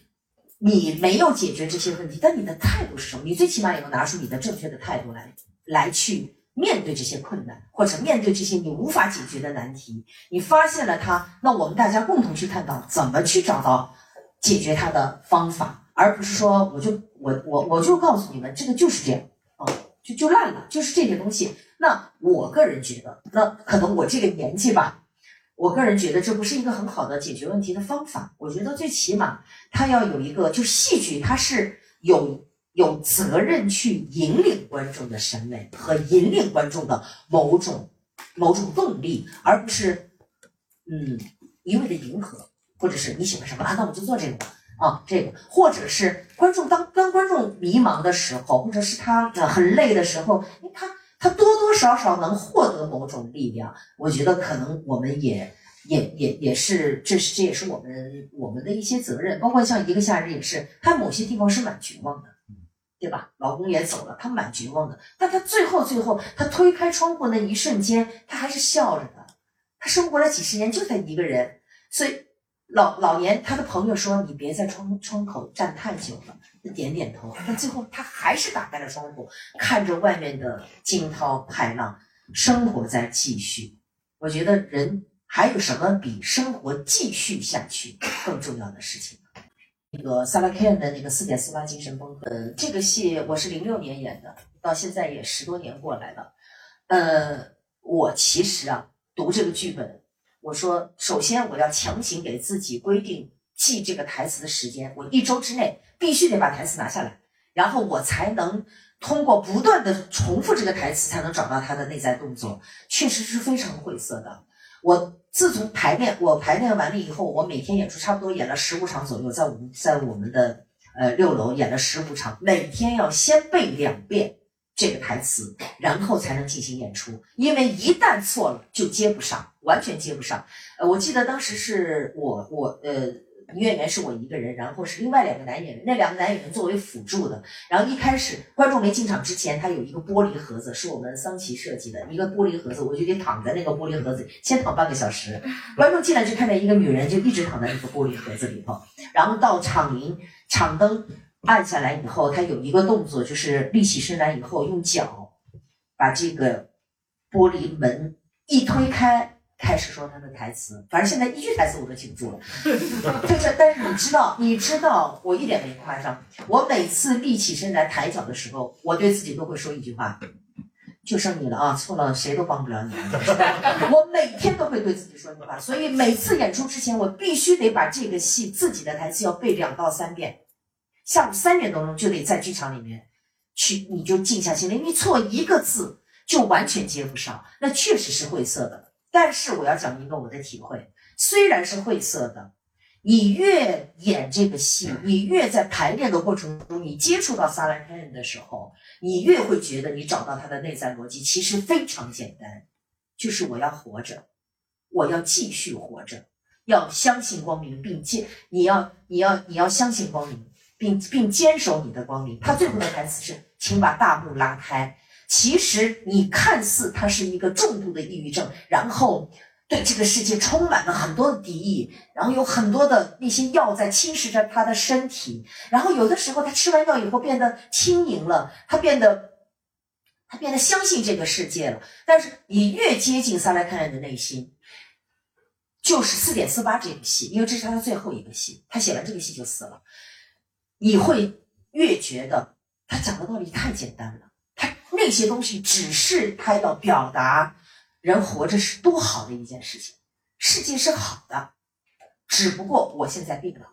你没有解决这些问题，但你的态度是什么？你最起码也要拿出你的正确的态度来，来去面对这些困难，或者面对这些你无法解决的难题。你发现了它，那我们大家共同去探讨怎么去找到解决它的方法，而不是说我就我我我就告诉你们这个就是这样啊，就就烂了，就是这些东西。那我个人觉得，那可能我这个年纪吧。我个人觉得这不是一个很好的解决问题的方法。我觉得最起码它要有一个，就戏剧它是有有责任去引领观众的审美和引领观众的某种某种动力，而不是嗯一味的迎合，或者是你喜欢什么啊，那我们就做这个吧啊，这个，或者是观众当当观众迷茫的时候，或者是他很累的时候，他。他多多少少能获得某种力量，我觉得可能我们也也也也是，这是这也是我们我们的一些责任，包括像一个夏日也是，他某些地方是蛮绝望的，对吧？老公也走了，他蛮绝望的，但他最后最后，他推开窗户那一瞬间，他还是笑着的。他生活了几十年，就他一个人，所以老老年他的朋友说：“你别在窗窗口站太久了。”他点点头，但最后他还是打开了窗户，看着外面的惊涛骇浪，生活在继续。我觉得人。还有什么比生活继续下去更重要的事情？那个萨拉凯恩的那个四点四八精神崩溃，呃，这个戏我是零六年演的，到现在也十多年过来了。呃，我其实啊，读这个剧本，我说首先我要强行给自己规定记这个台词的时间，我一周之内必须得把台词拿下来，然后我才能通过不断的重复这个台词，才能找到他的内在动作，确实是非常晦涩的。我自从排练，我排练完了以后，我每天演出差不多演了十五场左右，在我们在我们的呃六楼演了十五场，每天要先背两遍这个台词，然后才能进行演出，因为一旦错了就接不上，完全接不上。呃，我记得当时是我我呃。女演员是我一个人，然后是另外两个男演员，那两个男演员作为辅助的。然后一开始观众没进场之前，他有一个玻璃盒子，是我们桑奇设计的一个玻璃盒子，我就得躺在那个玻璃盒子里，先躺半个小时。观众进来就看见一个女人，就一直躺在那个玻璃盒子里头。然后到场铃场灯按下来以后，他有一个动作，就是立起身来以后，用脚把这个玻璃门一推开。开始说他的台词，反正现在一句台词我都记不住了。就是，但是你知道，你知道，我一点没夸张。我每次立起身来抬脚的时候，我对自己都会说一句话：就剩你了啊，错了谁都帮不了你。我每天都会对自己说一句话，所以每次演出之前，我必须得把这个戏自己的台词要背两到三遍。下午三点多钟就得在剧场里面去，你就静下心来，你错一个字就完全接不上，那确实是晦涩的。但是我要讲一个我的体会，虽然是晦涩的，你越演这个戏，你越在排练的过程中，你接触到萨拉凯恩的时候，你越会觉得你找到他的内在逻辑其实非常简单，就是我要活着，我要继续活着，要相信光明，并坚，你要你要你要相信光明，并并坚守你的光明。他最后的台词是，请把大幕拉开。其实你看似他是一个重度的抑郁症，然后对这个世界充满了很多的敌意，然后有很多的那些药在侵蚀着他的身体，然后有的时候他吃完药以后变得轻盈了，他变得他变得相信这个世界了。但是你越接近萨拉凯恩的内心，就是四点四八这个戏，因为这是他的最后一个戏，他写完这个戏就死了，你会越觉得他讲的道理太简单了。那些东西只是他要表达，人活着是多好的一件事情，世界是好的，只不过我现在病了。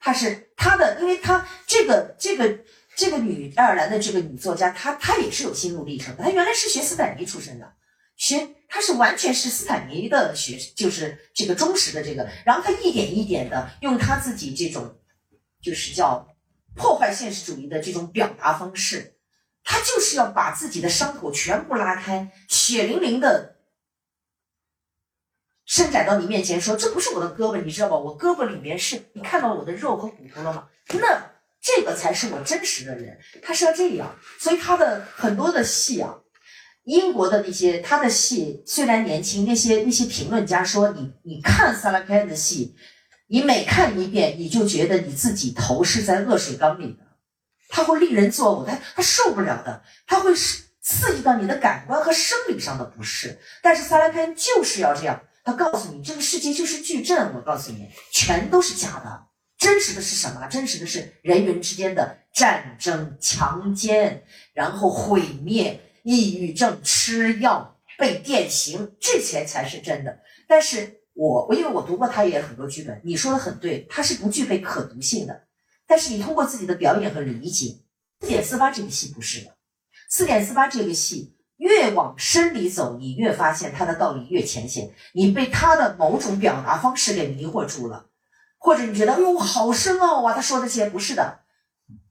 他是他的，因为他这个这个这个女爱尔兰的这个女作家，她她也是有心路历程的。她原来是学斯坦尼出身的，学她是完全是斯坦尼的学，就是这个忠实的这个。然后她一点一点的用她自己这种，就是叫破坏现实主义的这种表达方式。他就是要把自己的伤口全部拉开，血淋淋的伸展到你面前，说：“这不是我的胳膊，你知道吧？我胳膊里面是你看到我的肉和骨头了吗？那这个才是我真实的人。”他是要这样，所以他的很多的戏啊，英国的那些他的戏虽然年轻，那些那些评论家说：“你你看萨拉凯的戏，你每看一遍，你就觉得你自己头是在恶水缸里的。”他会令人作呕，他他受不了的，他会是刺激到你的感官和生理上的不适。但是萨拉凯就是要这样，他告诉你这个世界就是矩阵，我告诉你，全都是假的，真实的是什么？真实的是人与人之间的战争、强奸，然后毁灭、抑郁症、吃药、被电刑，这些才是真的。但是我我因为我读过他也很多剧本，你说的很对，他是不具备可读性的。但是你通过自己的表演和理解，四点四八这个戏不是的，四点四八这个戏越往深里走，你越发现它的道理越浅显，你被他的某种表达方式给迷惑住了，或者你觉得哎呦好深奥啊，他说的这些不是的，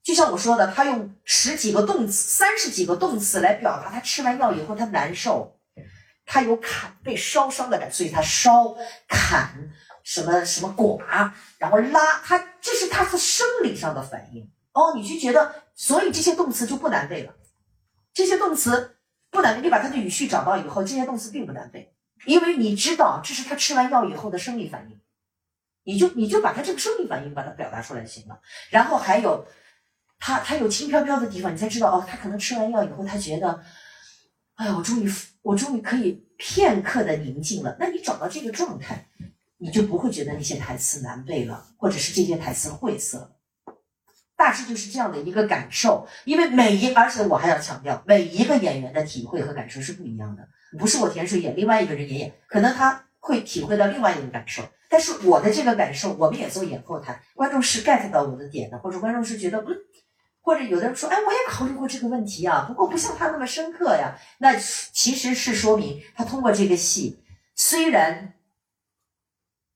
就像我说的，他用十几个动词、三十几个动词来表达他吃完药以后他难受，他有砍被烧伤的感，所以他烧砍什么什么剐，然后拉，他这是他是生理上的反应。哦，你就觉得，所以这些动词就不难背了。这些动词不难背，你把它的语序找到以后，这些动词并不难背，因为你知道这是他吃完药以后的生理反应，你就你就把他这个生理反应把它表达出来就行了。然后还有，他他有轻飘飘的地方，你才知道哦，他可能吃完药以后，他觉得，哎呀，我终于我终于可以片刻的宁静了。那你找到这个状态，你就不会觉得那些台词难背了，或者是这些台词晦涩。大致就是这样的一个感受，因为每一，而且我还要强调，每一个演员的体会和感受是不一样的，不是我田水演，另外一个人也演，可能他会体会到另外一个感受，但是我的这个感受，我们也做演后台，观众是 get 到我的点的，或者观众是觉得，嗯，或者有的人说，哎，我也考虑过这个问题啊，不过不像他那么深刻呀，那其实是说明他通过这个戏，虽然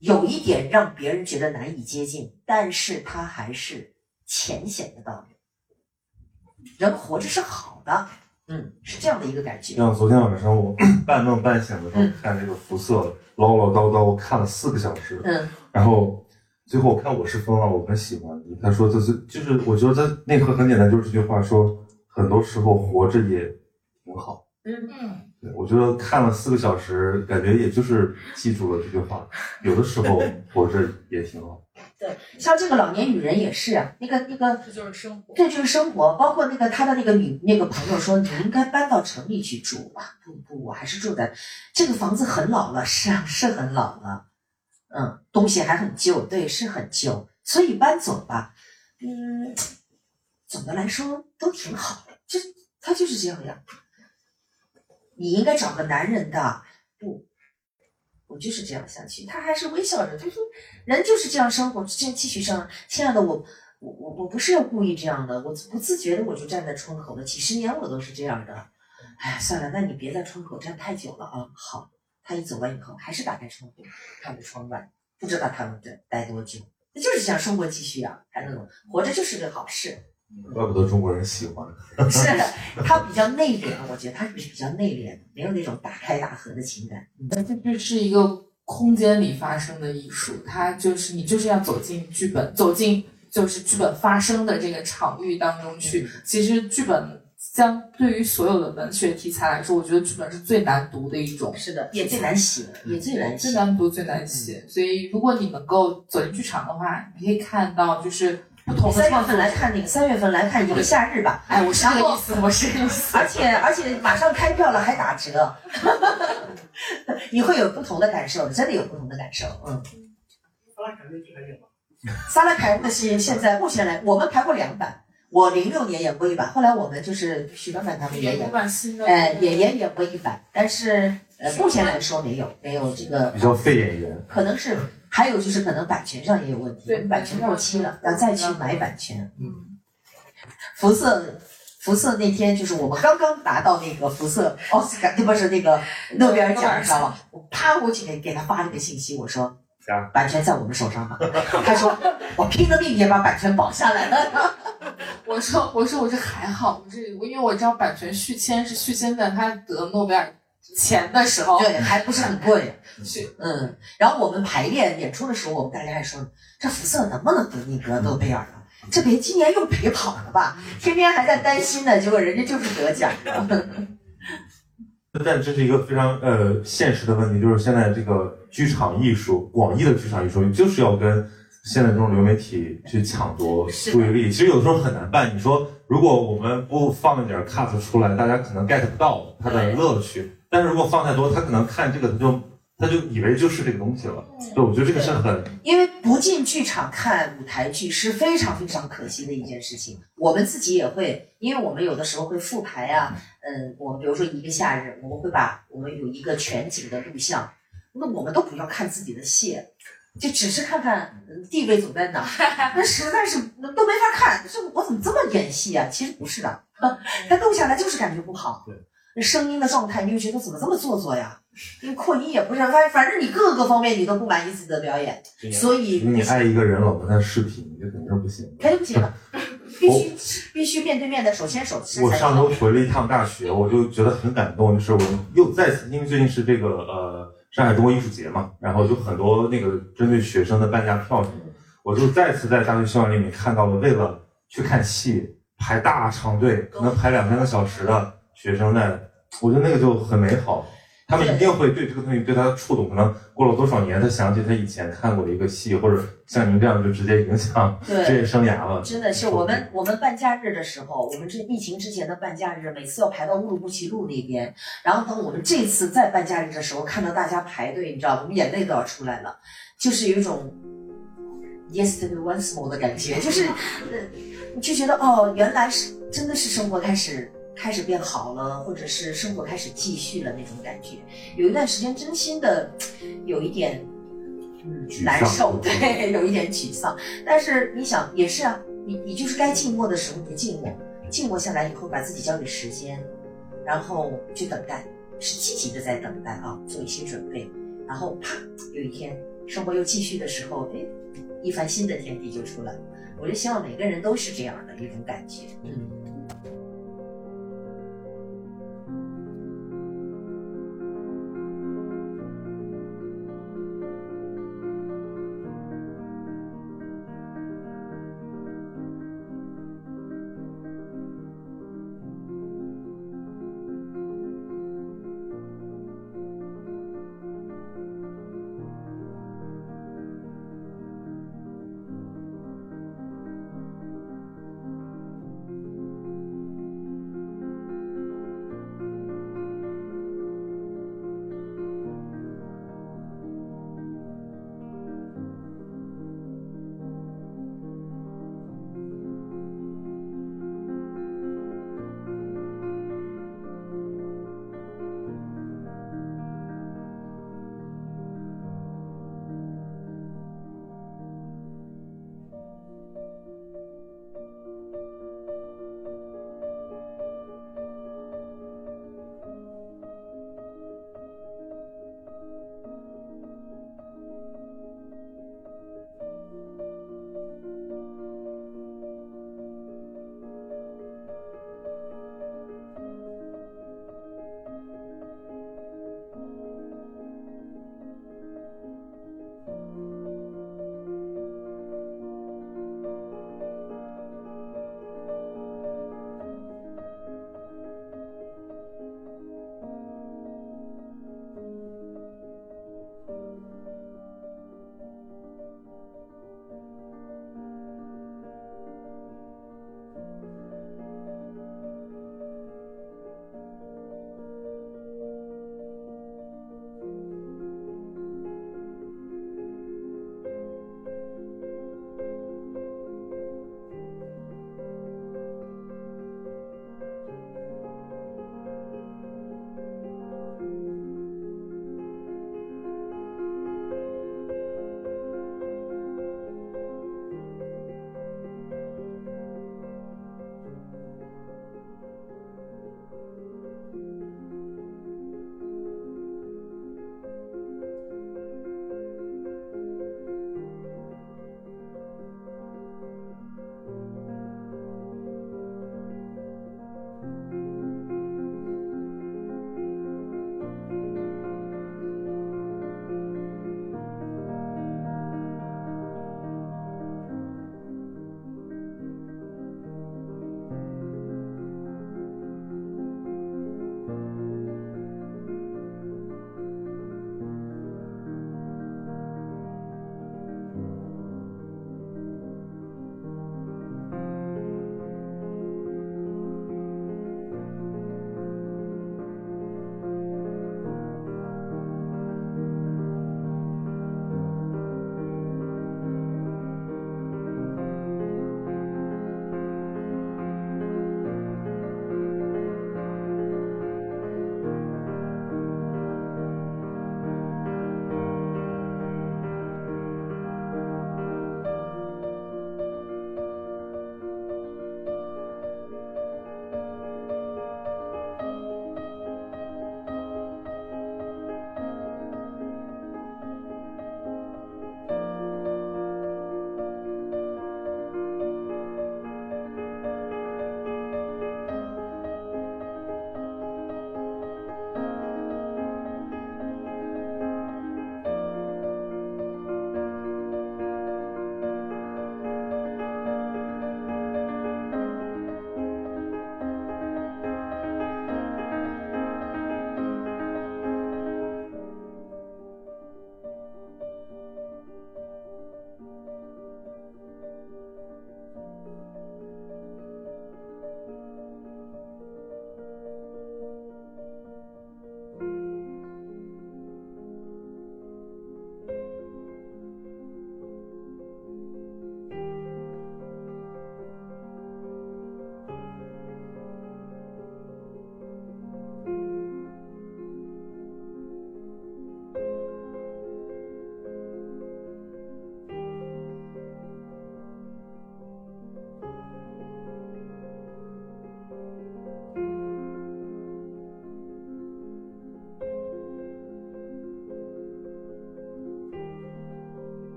有一点让别人觉得难以接近，但是他还是。浅显的道理，人活着是好的，嗯，是这样的一个感觉。像昨天晚上我 半梦半醒的时候看这个辐射，唠唠叨叨看了四个小时，嗯，然后最后我看我是疯了，我很喜欢。他说这是就是我觉得他内核很简单，就是这句话说，很多时候活着也挺好。嗯嗯，对我觉得看了四个小时，感觉也就是记住了这句话，有的时候活着也挺好。对，像这个老年女人也是啊，那个那个，这就是生活，这就是生活。包括那个他的那个女那个朋友说，你应该搬到城里去住吧。不不，我还是住在这个房子很老了，是啊，是很老了，嗯，东西还很旧，对，是很旧，所以搬走吧。嗯，总的来说都挺好的，就他就是这样呀。你应该找个男人的，不。我就是这样下去，他还是微笑着，他说：“人就是这样生活，这样继续生。”亲爱的，我我我我不是要故意这样的，我不自觉的我就站在窗口了，几十年我都是这样的。哎，算了，那你别在窗口站太久了啊。好，他一走完以后，还是打开窗户，看着窗外，不知道他们在待多久。那就是这样，生活继续啊，还能活着就是个好事。怪不得中国人喜欢。是他比较内敛，我觉得他是比较内敛，没有那种大开大合的情感。这就是一个空间里发生的艺术，它就是你就是要走进剧本，走进就是剧本发生的这个场域当中去。其实剧本相对于所有的文学题材来说，我觉得剧本是最难读的一种。是的，也最难写，也最难最难读最难写。所以如果你能够走进剧场的话，你可以看到就是。三月份来看那个，三月份来看一个夏日吧。哎，我是这个意思，我是这个意思。而且而且马上开票了，还打折，你会有不同的感受，真的有不同的感受。嗯。萨拉凯瑞剧还有吗？萨拉凯瑞的戏现在目前来，我们排过两版。我零六年演过一版，后来我们就是许老板他们也演，呃，也也演过一版，但是呃，目前来说没有没有这个比较费演员，可能是。还有就是可能版权上也有问题，对，版权过期了，要再去买版权。嗯，福色。福色那天就是我们刚刚拿到那个福色奥斯卡，不是那个诺贝尔奖，你知道吗？我啪过去给给他发了个信息，我说，版权在我们手上吧。他说，我拼了命也把版权保下来了。我说，我说，我这还好，我这我因为我知道版权续签是续签在他得诺贝尔。钱的时候，对，还不是很贵。是，嗯。然后我们排练演出的时候，我们大家还说，这肤色能不能得那个诺贝尔啊？这别今年又陪跑了吧？天天还在担心呢，结果人家就是得奖了。但这是一个非常呃现实的问题，就是现在这个剧场艺术，广义的剧场艺术，就是要跟现在这种流媒体去抢夺注意力。其实有的时候很难办。你说，如果我们不放一点 cut 出来，大家可能 get 不到它的乐趣。但是如果放太多，他可能看这个，他就他就以为就是这个东西了。对，我觉得这个是很，因为不进剧场看舞台剧是非常非常可惜的一件事情。我们自己也会，因为我们有的时候会复排啊，嗯，我们比如说一个夏日，我们会把我们有一个全景的录像，那我们都不要看自己的戏，就只是看看地位走在哪，那实在是都没法看。这我怎么这么演戏啊？其实不是的，他录下来就是感觉不好。对。那声音的状态，你就觉得怎么这么做作呀？你扩音也不是，反反正你各个方面你都不满意自己的表演，所以你爱一个人老跟他视频，你就肯定是不行，肯定不行。必须必须面对面的手牵手吃我上周回了一趟大学，我就觉得很感动，就是我又再次，因为最近是这个呃上海中国艺术节嘛，然后就很多那个针对学生的半价票什么的，我就再次在大学校园里面看到了为了去看戏排大长队，可能排两三个小时的学生在，我觉得那个就很美好。他们一定会对这个东西对他的触动，可能过了多少年，他想起他以前看过的一个戏，或者像您这样就直接影响对职业生涯了。真的是我们我们办假日的时候，我们这疫情之前的办假日，每次要排到乌鲁木齐路那边，然后等我们这次再办假日的时候，看到大家排队，你知道，我们眼泪都要出来了，就是有一种 yesterday once more 的感觉，就是呃，你就觉得哦，原来是真的是生活开始开始变好了，或者是生活开始继续了那种感觉。有一段时间真心的有一点嗯难受，对，有一点沮丧。但是你想，也是啊，你你就是该静默的时候不静默，静默下来以后，把自己交给时间，然后去等待，是积极的在等待啊，做一些准备，然后啪，有一天生活又继续的时候，哎，一番新的天地就出来了。我就希望每个人都是这样的一种感觉。嗯。